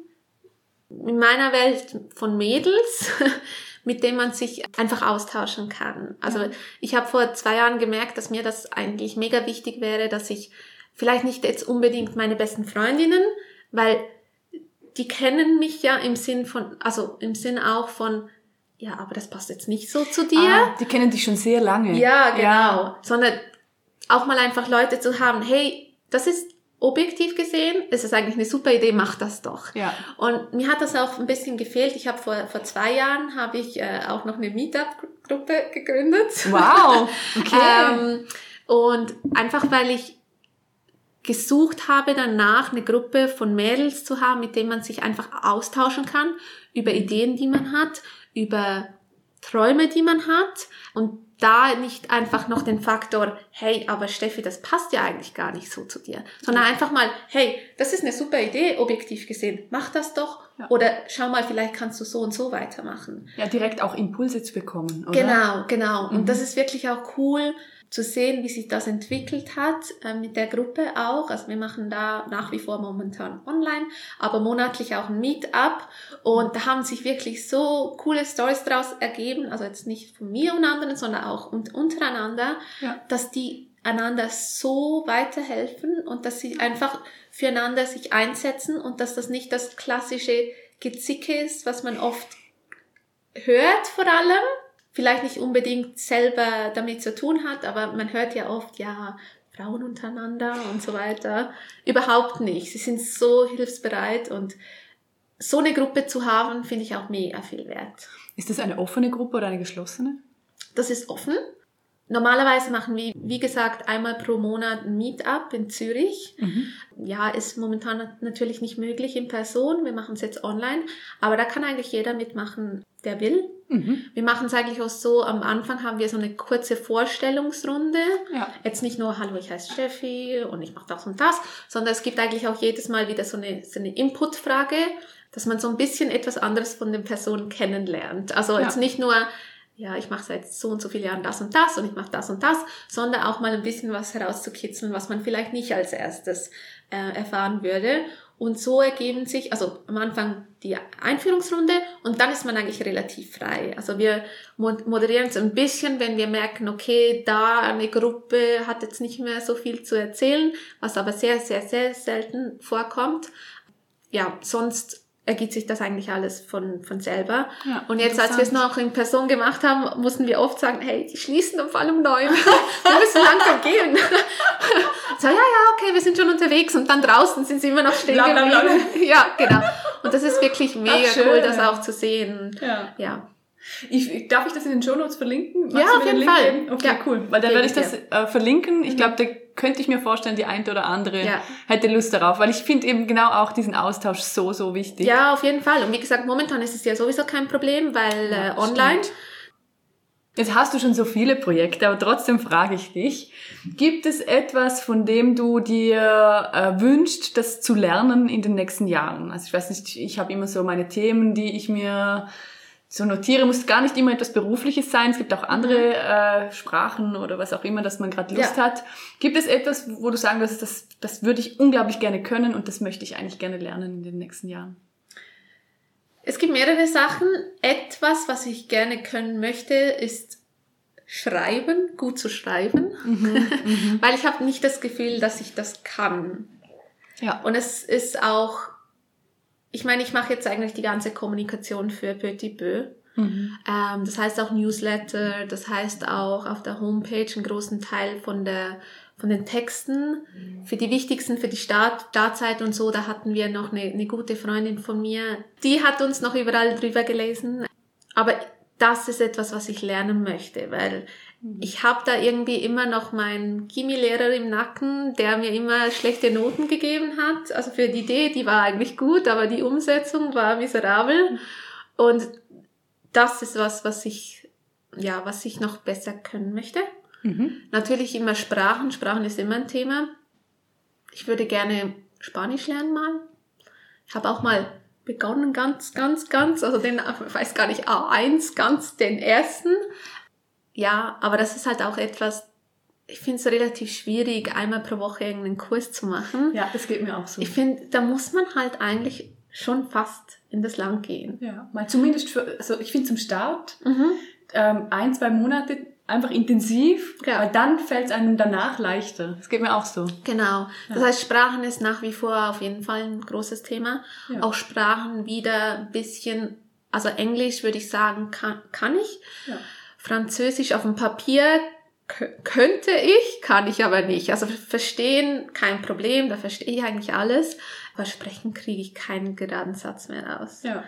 in meiner Welt von Mädels, <laughs> mit denen man sich einfach austauschen kann. Also ich habe vor zwei Jahren gemerkt, dass mir das eigentlich mega wichtig wäre, dass ich vielleicht nicht jetzt unbedingt meine besten Freundinnen, weil die kennen mich ja im Sinn von, also im Sinn auch von, ja, aber das passt jetzt nicht so zu dir. Ah, die kennen dich schon sehr lange. Ja, genau. Ja. Sondern auch mal einfach Leute zu haben, hey, das ist objektiv gesehen, ist es eigentlich eine super Idee, mach das doch. Ja. Und mir hat das auch ein bisschen gefehlt. Ich habe vor, vor zwei Jahren habe ich äh, auch noch eine Meetup-Gruppe gegründet. Wow. <laughs> Okay. ähm, und einfach weil ich gesucht habe, danach eine Gruppe von Mädels zu haben, mit denen man sich einfach austauschen kann über Ideen, die man hat, über Träume, die man hat und da nicht einfach noch den Faktor, hey, aber Steffi, das passt ja eigentlich gar nicht so zu dir, sondern einfach mal, hey, das ist eine super Idee, objektiv gesehen, mach das doch. Ja. Oder schau mal, vielleicht kannst du so und so weitermachen. Ja, direkt auch Impulse zu bekommen, oder? Genau, genau. Mhm. Und das ist wirklich auch cool, zu sehen, wie sich das entwickelt hat äh, mit der Gruppe auch. Also wir machen da nach wie vor momentan online, aber monatlich auch ein Meetup und da haben sich wirklich so coole Stories daraus ergeben, also jetzt nicht von mir und anderen, sondern auch untereinander, ja. dass die einander so weiterhelfen und dass sie einfach füreinander sich einsetzen und dass das nicht das klassische Gezicke ist, was man oft hört vor allem, vielleicht nicht unbedingt selber damit zu tun hat, aber man hört ja oft, ja, Frauen untereinander und so weiter. Überhaupt nicht. Sie sind so hilfsbereit und so eine Gruppe zu haben, finde ich auch mega viel wert. Ist das eine offene Gruppe oder eine geschlossene? Das ist offen. Normalerweise machen wir, wie gesagt, einmal pro Monat ein Meetup in Zürich. Mhm. Ja, ist momentan natürlich nicht möglich in Person. Wir machen es jetzt online. Aber da kann eigentlich jeder mitmachen, der will. Mhm. Wir machen es eigentlich auch so, am Anfang haben wir so eine kurze Vorstellungsrunde. Ja. Jetzt nicht nur, hallo, ich heiße Steffi und ich mache das und das, sondern es gibt eigentlich auch jedes Mal wieder so eine, so eine Inputfrage, dass man so ein bisschen etwas anderes von den Personen kennenlernt. Also ja. jetzt nicht nur, ja, ich mache seit so und so vielen Jahren das und das und ich mache das und das, sondern auch mal ein bisschen was herauszukitzeln, was man vielleicht nicht als erstes äh, erfahren würde. Und so ergeben sich, also am Anfang die Einführungsrunde und dann ist man eigentlich relativ frei. Also wir moderieren es ein bisschen, wenn wir merken, okay, da eine Gruppe hat jetzt nicht mehr so viel zu erzählen, was aber sehr, sehr, sehr selten vorkommt. Ja, sonst ergibt sich das eigentlich alles von, von selber. Ja, und jetzt, als wir es noch in Person gemacht haben, mussten wir oft sagen, hey, die schließen auf allem neu. <laughs> wir müssen langsam gehen. <laughs> so, ja, ja, okay, wir sind schon unterwegs und dann draußen sind sie immer noch stehen geblieben. ja, genau. Und das ist wirklich mega Ach, cool, das auch zu sehen. Ja. ja. Ich, darf ich das in den Show Notes verlinken? Magst ja, auf jeden Fall. Geben? Okay, ja. cool. Weil dann werde ich das äh, verlinken. Ich mhm. glaube, der könnte ich mir vorstellen, die eine oder andere ja. hätte Lust darauf, weil ich finde eben genau auch diesen Austausch so, so wichtig. Ja, auf jeden Fall. Und wie gesagt, momentan ist es ja sowieso kein Problem, weil ja, äh, online. Stimmt. Jetzt hast du schon so viele Projekte, aber trotzdem frage ich dich, gibt es etwas, von dem du dir äh, wünschst, das zu lernen in den nächsten Jahren? Also ich weiß nicht, ich habe immer so meine Themen, die ich mir so notiere, muss gar nicht immer etwas Berufliches sein. Es gibt auch andere äh, Sprachen oder was auch immer, dass man gerade Lust Ja. hat. Gibt es etwas, wo du sagen würdest, das, das würde ich unglaublich gerne können und das möchte ich eigentlich gerne lernen in den nächsten Jahren? Es gibt mehrere Sachen. Etwas, was ich gerne können möchte, ist schreiben, gut zu schreiben, <laughs> weil ich habe nicht das Gefühl, dass ich das kann. Ja. Und es ist auch, ich meine, ich mache jetzt eigentlich die ganze Kommunikation für Petit Peu. Mhm. Ähm, das heißt auch Newsletter, das heißt auch auf der Homepage einen großen Teil von der von den Texten für die wichtigsten, für die Start, Startzeit und so, da hatten wir noch eine, eine gute Freundin von mir, die hat uns noch überall drüber gelesen. Aber das ist etwas, was ich lernen möchte, weil ich habe da irgendwie immer noch meinen Chemielehrer im Nacken, der mir immer schlechte Noten gegeben hat. Also für die Idee, die war eigentlich gut, aber die Umsetzung war miserabel. Und das ist was, was ich, ja, was ich noch besser können möchte. Mhm. Natürlich immer Sprachen. Sprachen ist immer ein Thema. Ich würde gerne Spanisch lernen mal. Ich habe auch mal begonnen, ganz, ganz, ganz, also den, ich weiß gar nicht, A1, ganz den ersten. Ja, aber das ist halt auch etwas, ich finde es relativ schwierig, einmal pro Woche irgendeinen Kurs zu machen. Ja, das geht mir auch so. Ich finde, da muss man halt eigentlich schon fast in das Land gehen. ja, mal zumindest für, also ich finde zum Start Mhm. ähm, ein, zwei Monate einfach intensiv, Ja. aber dann fällt es einem danach leichter. Das geht mir auch so. Genau. Das heißt, Sprachen ist nach wie vor auf jeden Fall ein großes Thema. Ja. Auch Sprachen wieder ein bisschen, also Englisch würde ich sagen, kann, kann ich. Ja. Französisch auf dem Papier kö- könnte ich, kann ich aber nicht. Also verstehen, kein Problem, da verstehe ich eigentlich alles. Aber sprechen kriege ich keinen geraden Satz mehr raus. Ja.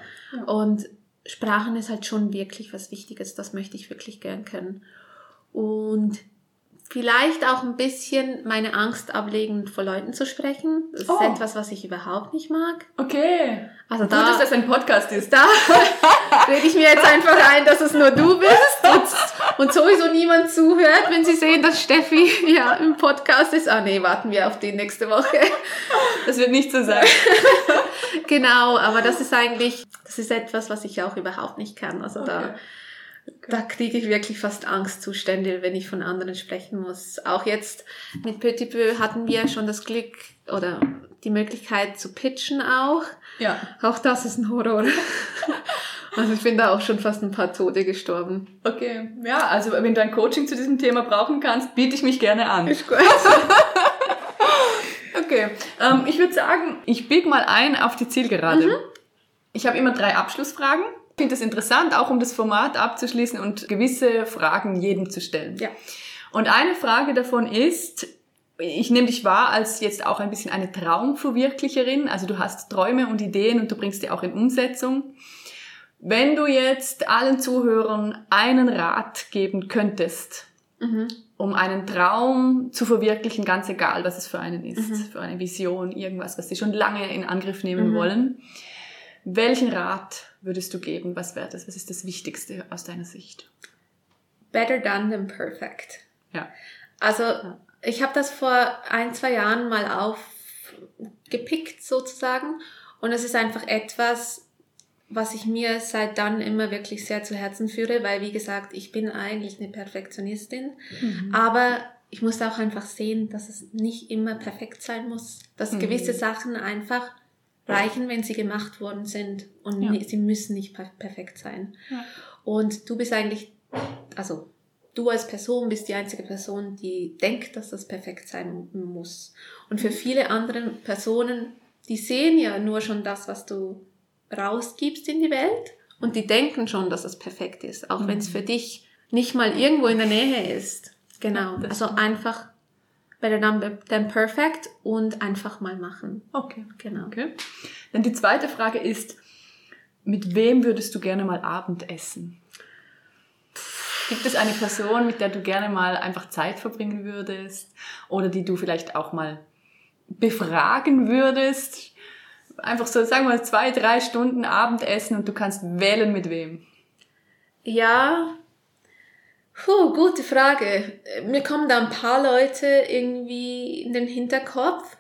Und Sprachen ist halt schon wirklich was Wichtiges, das möchte ich wirklich gern können. Und vielleicht auch ein bisschen meine Angst ablegen, vor Leuten zu sprechen. Das Oh. ist etwas, was ich überhaupt nicht mag. Okay. Also Gut, da, dass das ein Podcast ist. da <laughs> rede ich mir jetzt einfach ein, dass es nur du bist und, und sowieso niemand zuhört, wenn sie sehen, dass Steffi ja im Podcast ist. Ah nee, warten wir auf die nächste Woche. Das wird nicht so sein. Genau, aber das ist eigentlich, das ist etwas, was ich auch überhaupt nicht kann. Also da, da kriege ich wirklich fast Angstzustände, wenn ich von anderen sprechen muss. Auch jetzt mit Petit Peu hatten wir schon das Glück oder die Möglichkeit zu pitchen auch. Ja. Auch das ist ein Horror. Also ich bin da auch schon fast ein paar Tote gestorben. Okay. Ja, also wenn du ein Coaching zu diesem Thema brauchen kannst, biete ich mich gerne an. Ist gut. <laughs> Okay. Ähm, ich würde sagen, ich bieg mal ein auf die Zielgerade. Ich habe immer drei Abschlussfragen. Ich finde es interessant, auch um das Format abzuschließen und gewisse Fragen jedem zu stellen. Ja. Und eine Frage davon ist, ich nehme dich wahr als jetzt auch ein bisschen eine Traumverwirklicherin. Also du hast Träume und Ideen und du bringst die auch in Umsetzung. Wenn du jetzt allen Zuhörern einen Rat geben könntest, Mhm. um einen Traum zu verwirklichen, ganz egal, was es für einen ist, für eine Vision, irgendwas, was sie schon lange in Angriff nehmen wollen, welchen Rat würdest du geben? Was wäre das? Was ist das Wichtigste aus deiner Sicht? Better done than perfect. Ja. Also ich habe das vor ein, zwei Jahren mal aufgepickt sozusagen und es ist einfach etwas, was ich mir seit dann immer wirklich sehr zu Herzen führe, weil wie gesagt, ich bin eigentlich eine Perfektionistin, aber ich muss auch einfach sehen, dass es nicht immer perfekt sein muss, dass Mhm. gewisse Sachen einfach reichen, wenn sie gemacht worden sind und Ja. nie- sie müssen nicht per perfekt sein. Ja. Und du bist eigentlich, also du als Person bist die einzige Person, die denkt, dass das perfekt sein muss. Und für viele andere Personen, die sehen ja nur schon das, was du rausgibst in die Welt und die denken schon, dass es perfekt ist, auch wenn es für dich nicht mal irgendwo in der Nähe ist. Genau. Das also einfach better than, than perfect und einfach mal machen. Okay. Genau. Okay. Dann die zweite Frage ist, mit wem würdest du gerne mal Abendessen? Gibt es eine Person, mit der du gerne mal einfach Zeit verbringen würdest? Oder die du vielleicht auch mal befragen würdest? Einfach so, sagen wir mal, zwei, drei Stunden Abendessen und du kannst wählen mit wem. Ja, Puh, gute Frage. Mir kommen da ein paar Leute irgendwie in den Hinterkopf.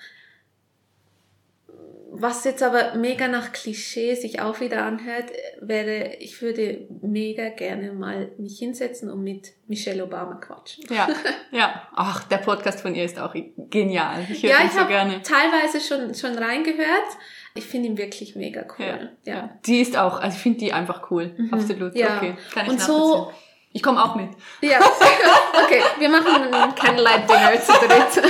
was jetzt aber mega nach Klischee sich auch wieder anhört, wäre, ich würde mega gerne mal mich hinsetzen und mit Michelle Obama quatschen. Ja, <laughs> ja. Ach, der Podcast von ihr ist auch genial. Ich höre ja, ihn so gerne. teilweise schon, schon reingehört. Ich finde ihn wirklich mega cool. Ja, ja. Die ist auch, also ich finde die einfach cool. Mhm. Absolut. Ja. Okay, kann ich Und so ich komme auch mit. Ja, okay. Wir machen ein Candlelight-Dinner zu dritt.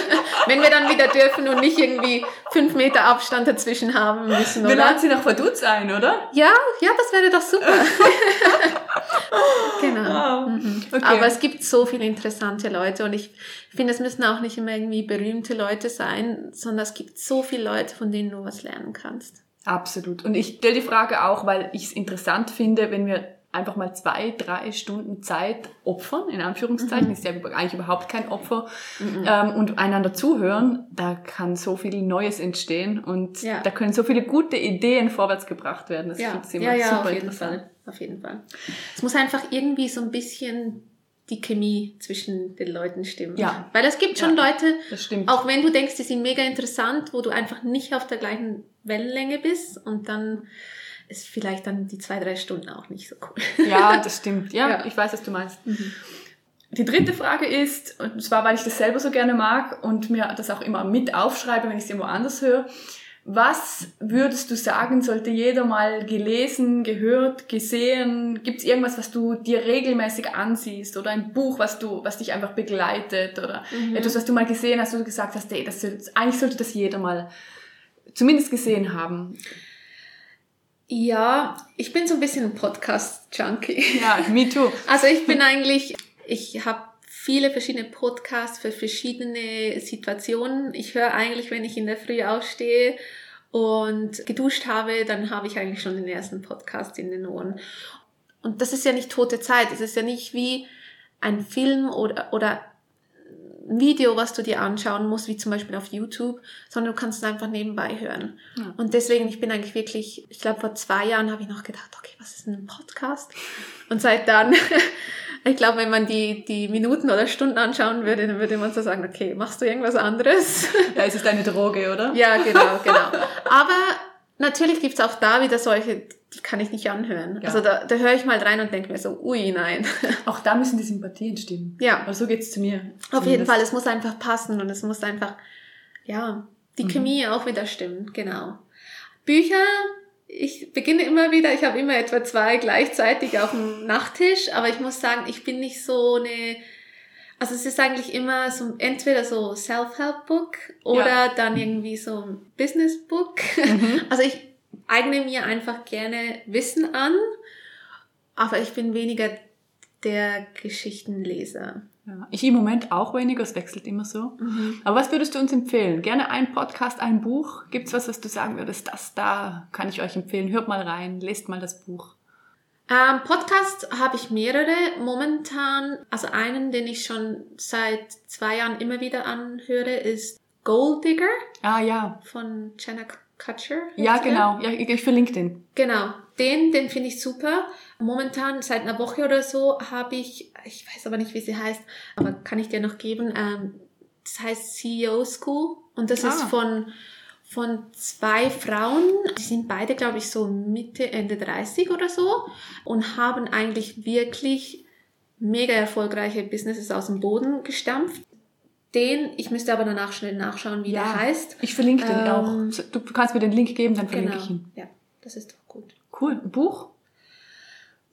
Wenn wir dann wieder dürfen und nicht irgendwie fünf Meter Abstand dazwischen haben müssen, oder? Wir laden sie nach Vaduz ein, oder? Ja, ja, das wäre doch super. genau. Wow. Mhm. Okay. Aber es gibt so viele interessante Leute und ich finde, es müssen auch nicht immer irgendwie berühmte Leute sein, sondern es gibt so viele Leute, von denen du was lernen kannst. Absolut. Und ich stelle die Frage auch, weil ich es interessant finde, wenn wir einfach mal zwei, drei Stunden Zeit opfern, in Anführungszeichen, mhm. ist ja eigentlich überhaupt kein Opfer, mhm. ähm, und einander zuhören, da kann so viel Neues entstehen und ja. da können so viele gute Ideen vorwärts gebracht werden. Das ja. finde ich immer ja, ja, super auf jeden Fall. Auf jeden Fall. Es muss einfach irgendwie so ein bisschen die Chemie zwischen den Leuten stimmen. Ja. Weil es gibt schon ja, Leute, auch wenn du denkst, die sind mega interessant, wo du einfach nicht auf der gleichen Wellenlänge bist und dann ist vielleicht dann die zwei, drei Stunden auch nicht so cool. Ja, das stimmt. Ja, ja. ich weiß, was du meinst. Mhm. Die dritte Frage ist, und zwar, weil ich das selber so gerne mag und mir das auch immer mit aufschreibe, wenn ich es irgendwo anders höre. Was würdest du sagen, sollte jeder mal gelesen, gehört, gesehen? Gibt es irgendwas, was du dir regelmäßig ansiehst oder ein Buch, was du, was dich einfach begleitet oder mhm. etwas, was du mal gesehen hast, wo du gesagt hast, ey, das, eigentlich sollte das jeder mal zumindest gesehen haben? Ja, ich bin so ein bisschen ein Podcast-Junkie. Ja, me too. <laughs> Also ich bin eigentlich, ich habe viele verschiedene Podcasts für verschiedene Situationen. Ich höre eigentlich, wenn ich in der Früh aufstehe und geduscht habe, dann habe ich eigentlich schon den ersten Podcast in den Ohren. Und das ist ja nicht tote Zeit. Es ist ja nicht wie ein Film oder, oder Video, was du dir anschauen musst, wie zum Beispiel auf YouTube, sondern du kannst es einfach nebenbei hören. Ja. Und deswegen, ich bin eigentlich wirklich, ich glaube, vor zwei Jahren habe ich noch gedacht, okay, was ist denn ein Podcast? Und seit dann, <laughs> ich glaube, wenn man die, die Minuten oder Stunden anschauen würde, dann würde man so sagen, okay, machst du irgendwas anderes? Ja, es ist eine Droge, oder? Ja, genau, genau. <laughs> Aber natürlich gibt's auch da wieder solche, die kann ich nicht anhören. Ja. Also da, da höre ich mal rein und denke mir so, ui, nein. <laughs> Auch da müssen die Sympathien stimmen. Ja. Aber so geht's zu mir. Auf Zumindest. jeden Fall, es muss einfach passen und es muss einfach, ja, die mhm. Chemie auch wieder stimmen, genau. Bücher, ich beginne immer wieder, ich habe immer etwa zwei gleichzeitig auf dem Nachttisch, aber ich muss sagen, ich bin nicht so eine, also es ist eigentlich immer so entweder so Self-Help-Book oder ja. dann irgendwie so ein Business-Book. Mhm. <laughs> Also ich eigne mir einfach gerne Wissen an, aber ich bin weniger der Geschichtenleser. Ja, ich im Moment auch weniger, es wechselt immer so. Mhm. Aber was würdest du uns empfehlen? Gerne ein Podcast, ein Buch? Gibt's was, was du sagen würdest? Das da kann ich euch empfehlen. Hört mal rein, lest mal das Buch. Ähm, Podcast habe ich mehrere. Momentan, also einen, den ich schon seit zwei Jahren immer wieder anhöre, ist Gold Digger. Ah ja. Von Jenna Kutcher. Ja, genau. Ja, ich, ich verlinke den. Genau. Den, den finde ich super. Momentan, seit einer Woche oder so, habe ich, ich weiß aber nicht, wie sie heißt, aber kann ich dir noch geben. Ähm, das heißt CEO School und das ah. ist von, von zwei Frauen. Die sind beide, glaube ich, so Mitte, Ende 30 oder so und haben eigentlich wirklich mega erfolgreiche Businesses aus dem Boden gestampft den, ich müsste aber danach schnell nachschauen, wie ja, der heißt. Ich verlinke den ähm, auch. Du kannst mir den Link geben, dann verlinke genau. ich ihn. Ja, das ist doch gut. Cool. Ein Buch?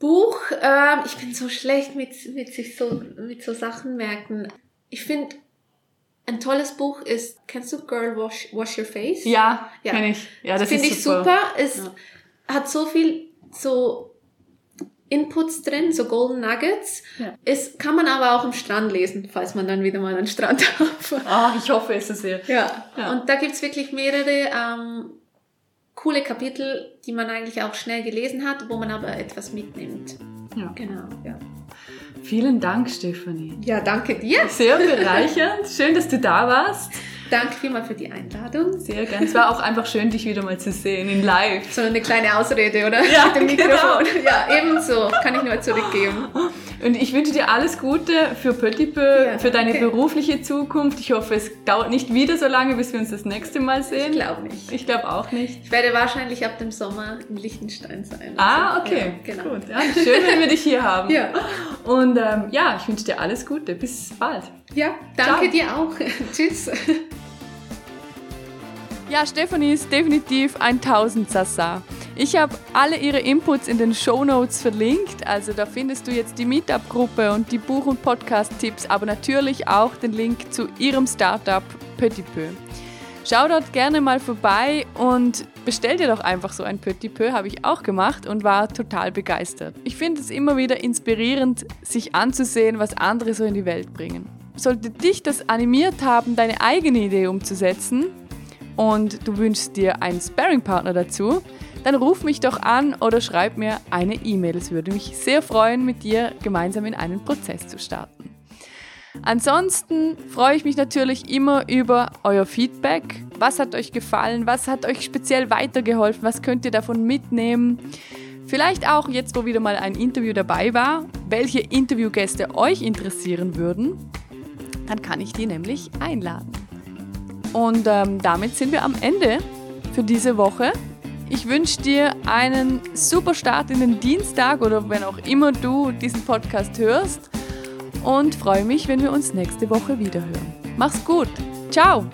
Buch, ähm, ich bin so schlecht mit, mit sich so, mit so Sachen merken. Ich finde, ein tolles Buch ist, kennst du Girl Wash, Wash Your Face? Ja, ja. kenn ich. Ja, das, finde ich super. Es ja. hat so viel so Inputs drin, so Golden Nuggets. Ja. Es kann man aber auch am Strand lesen, falls man dann wieder mal einen Strand <laughs> hat. Ah, ich hoffe es sehr. Ja. ja. Und da gibt's wirklich mehrere ähm, coole Kapitel, die man eigentlich auch schnell gelesen hat, wo man aber etwas mitnimmt. Ja. Genau, ja. Vielen Dank, Stefanie. Ja, danke dir. Sehr bereichernd. Schön, dass du da warst. Danke vielmals für die Einladung. Sehr gerne. Es war auch einfach schön, dich wieder mal zu sehen in live. So eine kleine Ausrede, oder? Ja, Mit dem Mikrofon. Genau. Ja, ebenso. Kann ich nur zurückgeben. Und ich wünsche dir alles Gute für Petit Peu, ja, für deine okay. berufliche Zukunft. Ich hoffe, es dauert nicht wieder so lange, bis wir uns das nächste Mal sehen. Ich glaube nicht. Ich glaube auch nicht. Ich werde wahrscheinlich ab dem Sommer in Liechtenstein sein. Ah, okay. Ja, genau. Gut. Ja, schön, wenn wir dich hier haben. Ja. Und ähm, ja, ich wünsche dir alles Gute. Bis bald. Ja, danke Ciao. dir auch. <laughs> Tschüss. Ja, Stefanie ist definitiv ein Tausendsassa. Ich habe alle ihre Inputs in den Show Notes verlinkt, also da findest du jetzt die Meetup-Gruppe und die Buch- und Podcast-Tipps, aber natürlich auch den Link zu ihrem Startup Petit Peu. Schau dort gerne mal vorbei und bestell dir doch einfach so ein Petit Peu, habe ich auch gemacht und war total begeistert. Ich finde es immer wieder inspirierend, sich anzusehen, was andere so in die Welt bringen. Sollte dich das animiert haben, deine eigene Idee umzusetzen, und du wünschst dir einen Sparring-Partner dazu, dann ruf mich doch an oder schreib mir eine E-Mail. Es würde mich sehr freuen, mit dir gemeinsam in einen Prozess zu starten. Ansonsten freue ich mich natürlich immer über euer Feedback. Was hat euch gefallen? Was hat euch speziell weitergeholfen? Was könnt ihr davon mitnehmen? Vielleicht auch jetzt, wo wieder mal ein Interview dabei war, welche Interviewgäste euch interessieren würden. Dann kann ich die nämlich einladen. Und ähm, damit sind wir am Ende für diese Woche. Ich wünsche dir einen super Start in den Dienstag oder wenn auch immer du diesen Podcast hörst und freue mich, wenn wir uns nächste Woche wieder hören. Mach's gut. Ciao.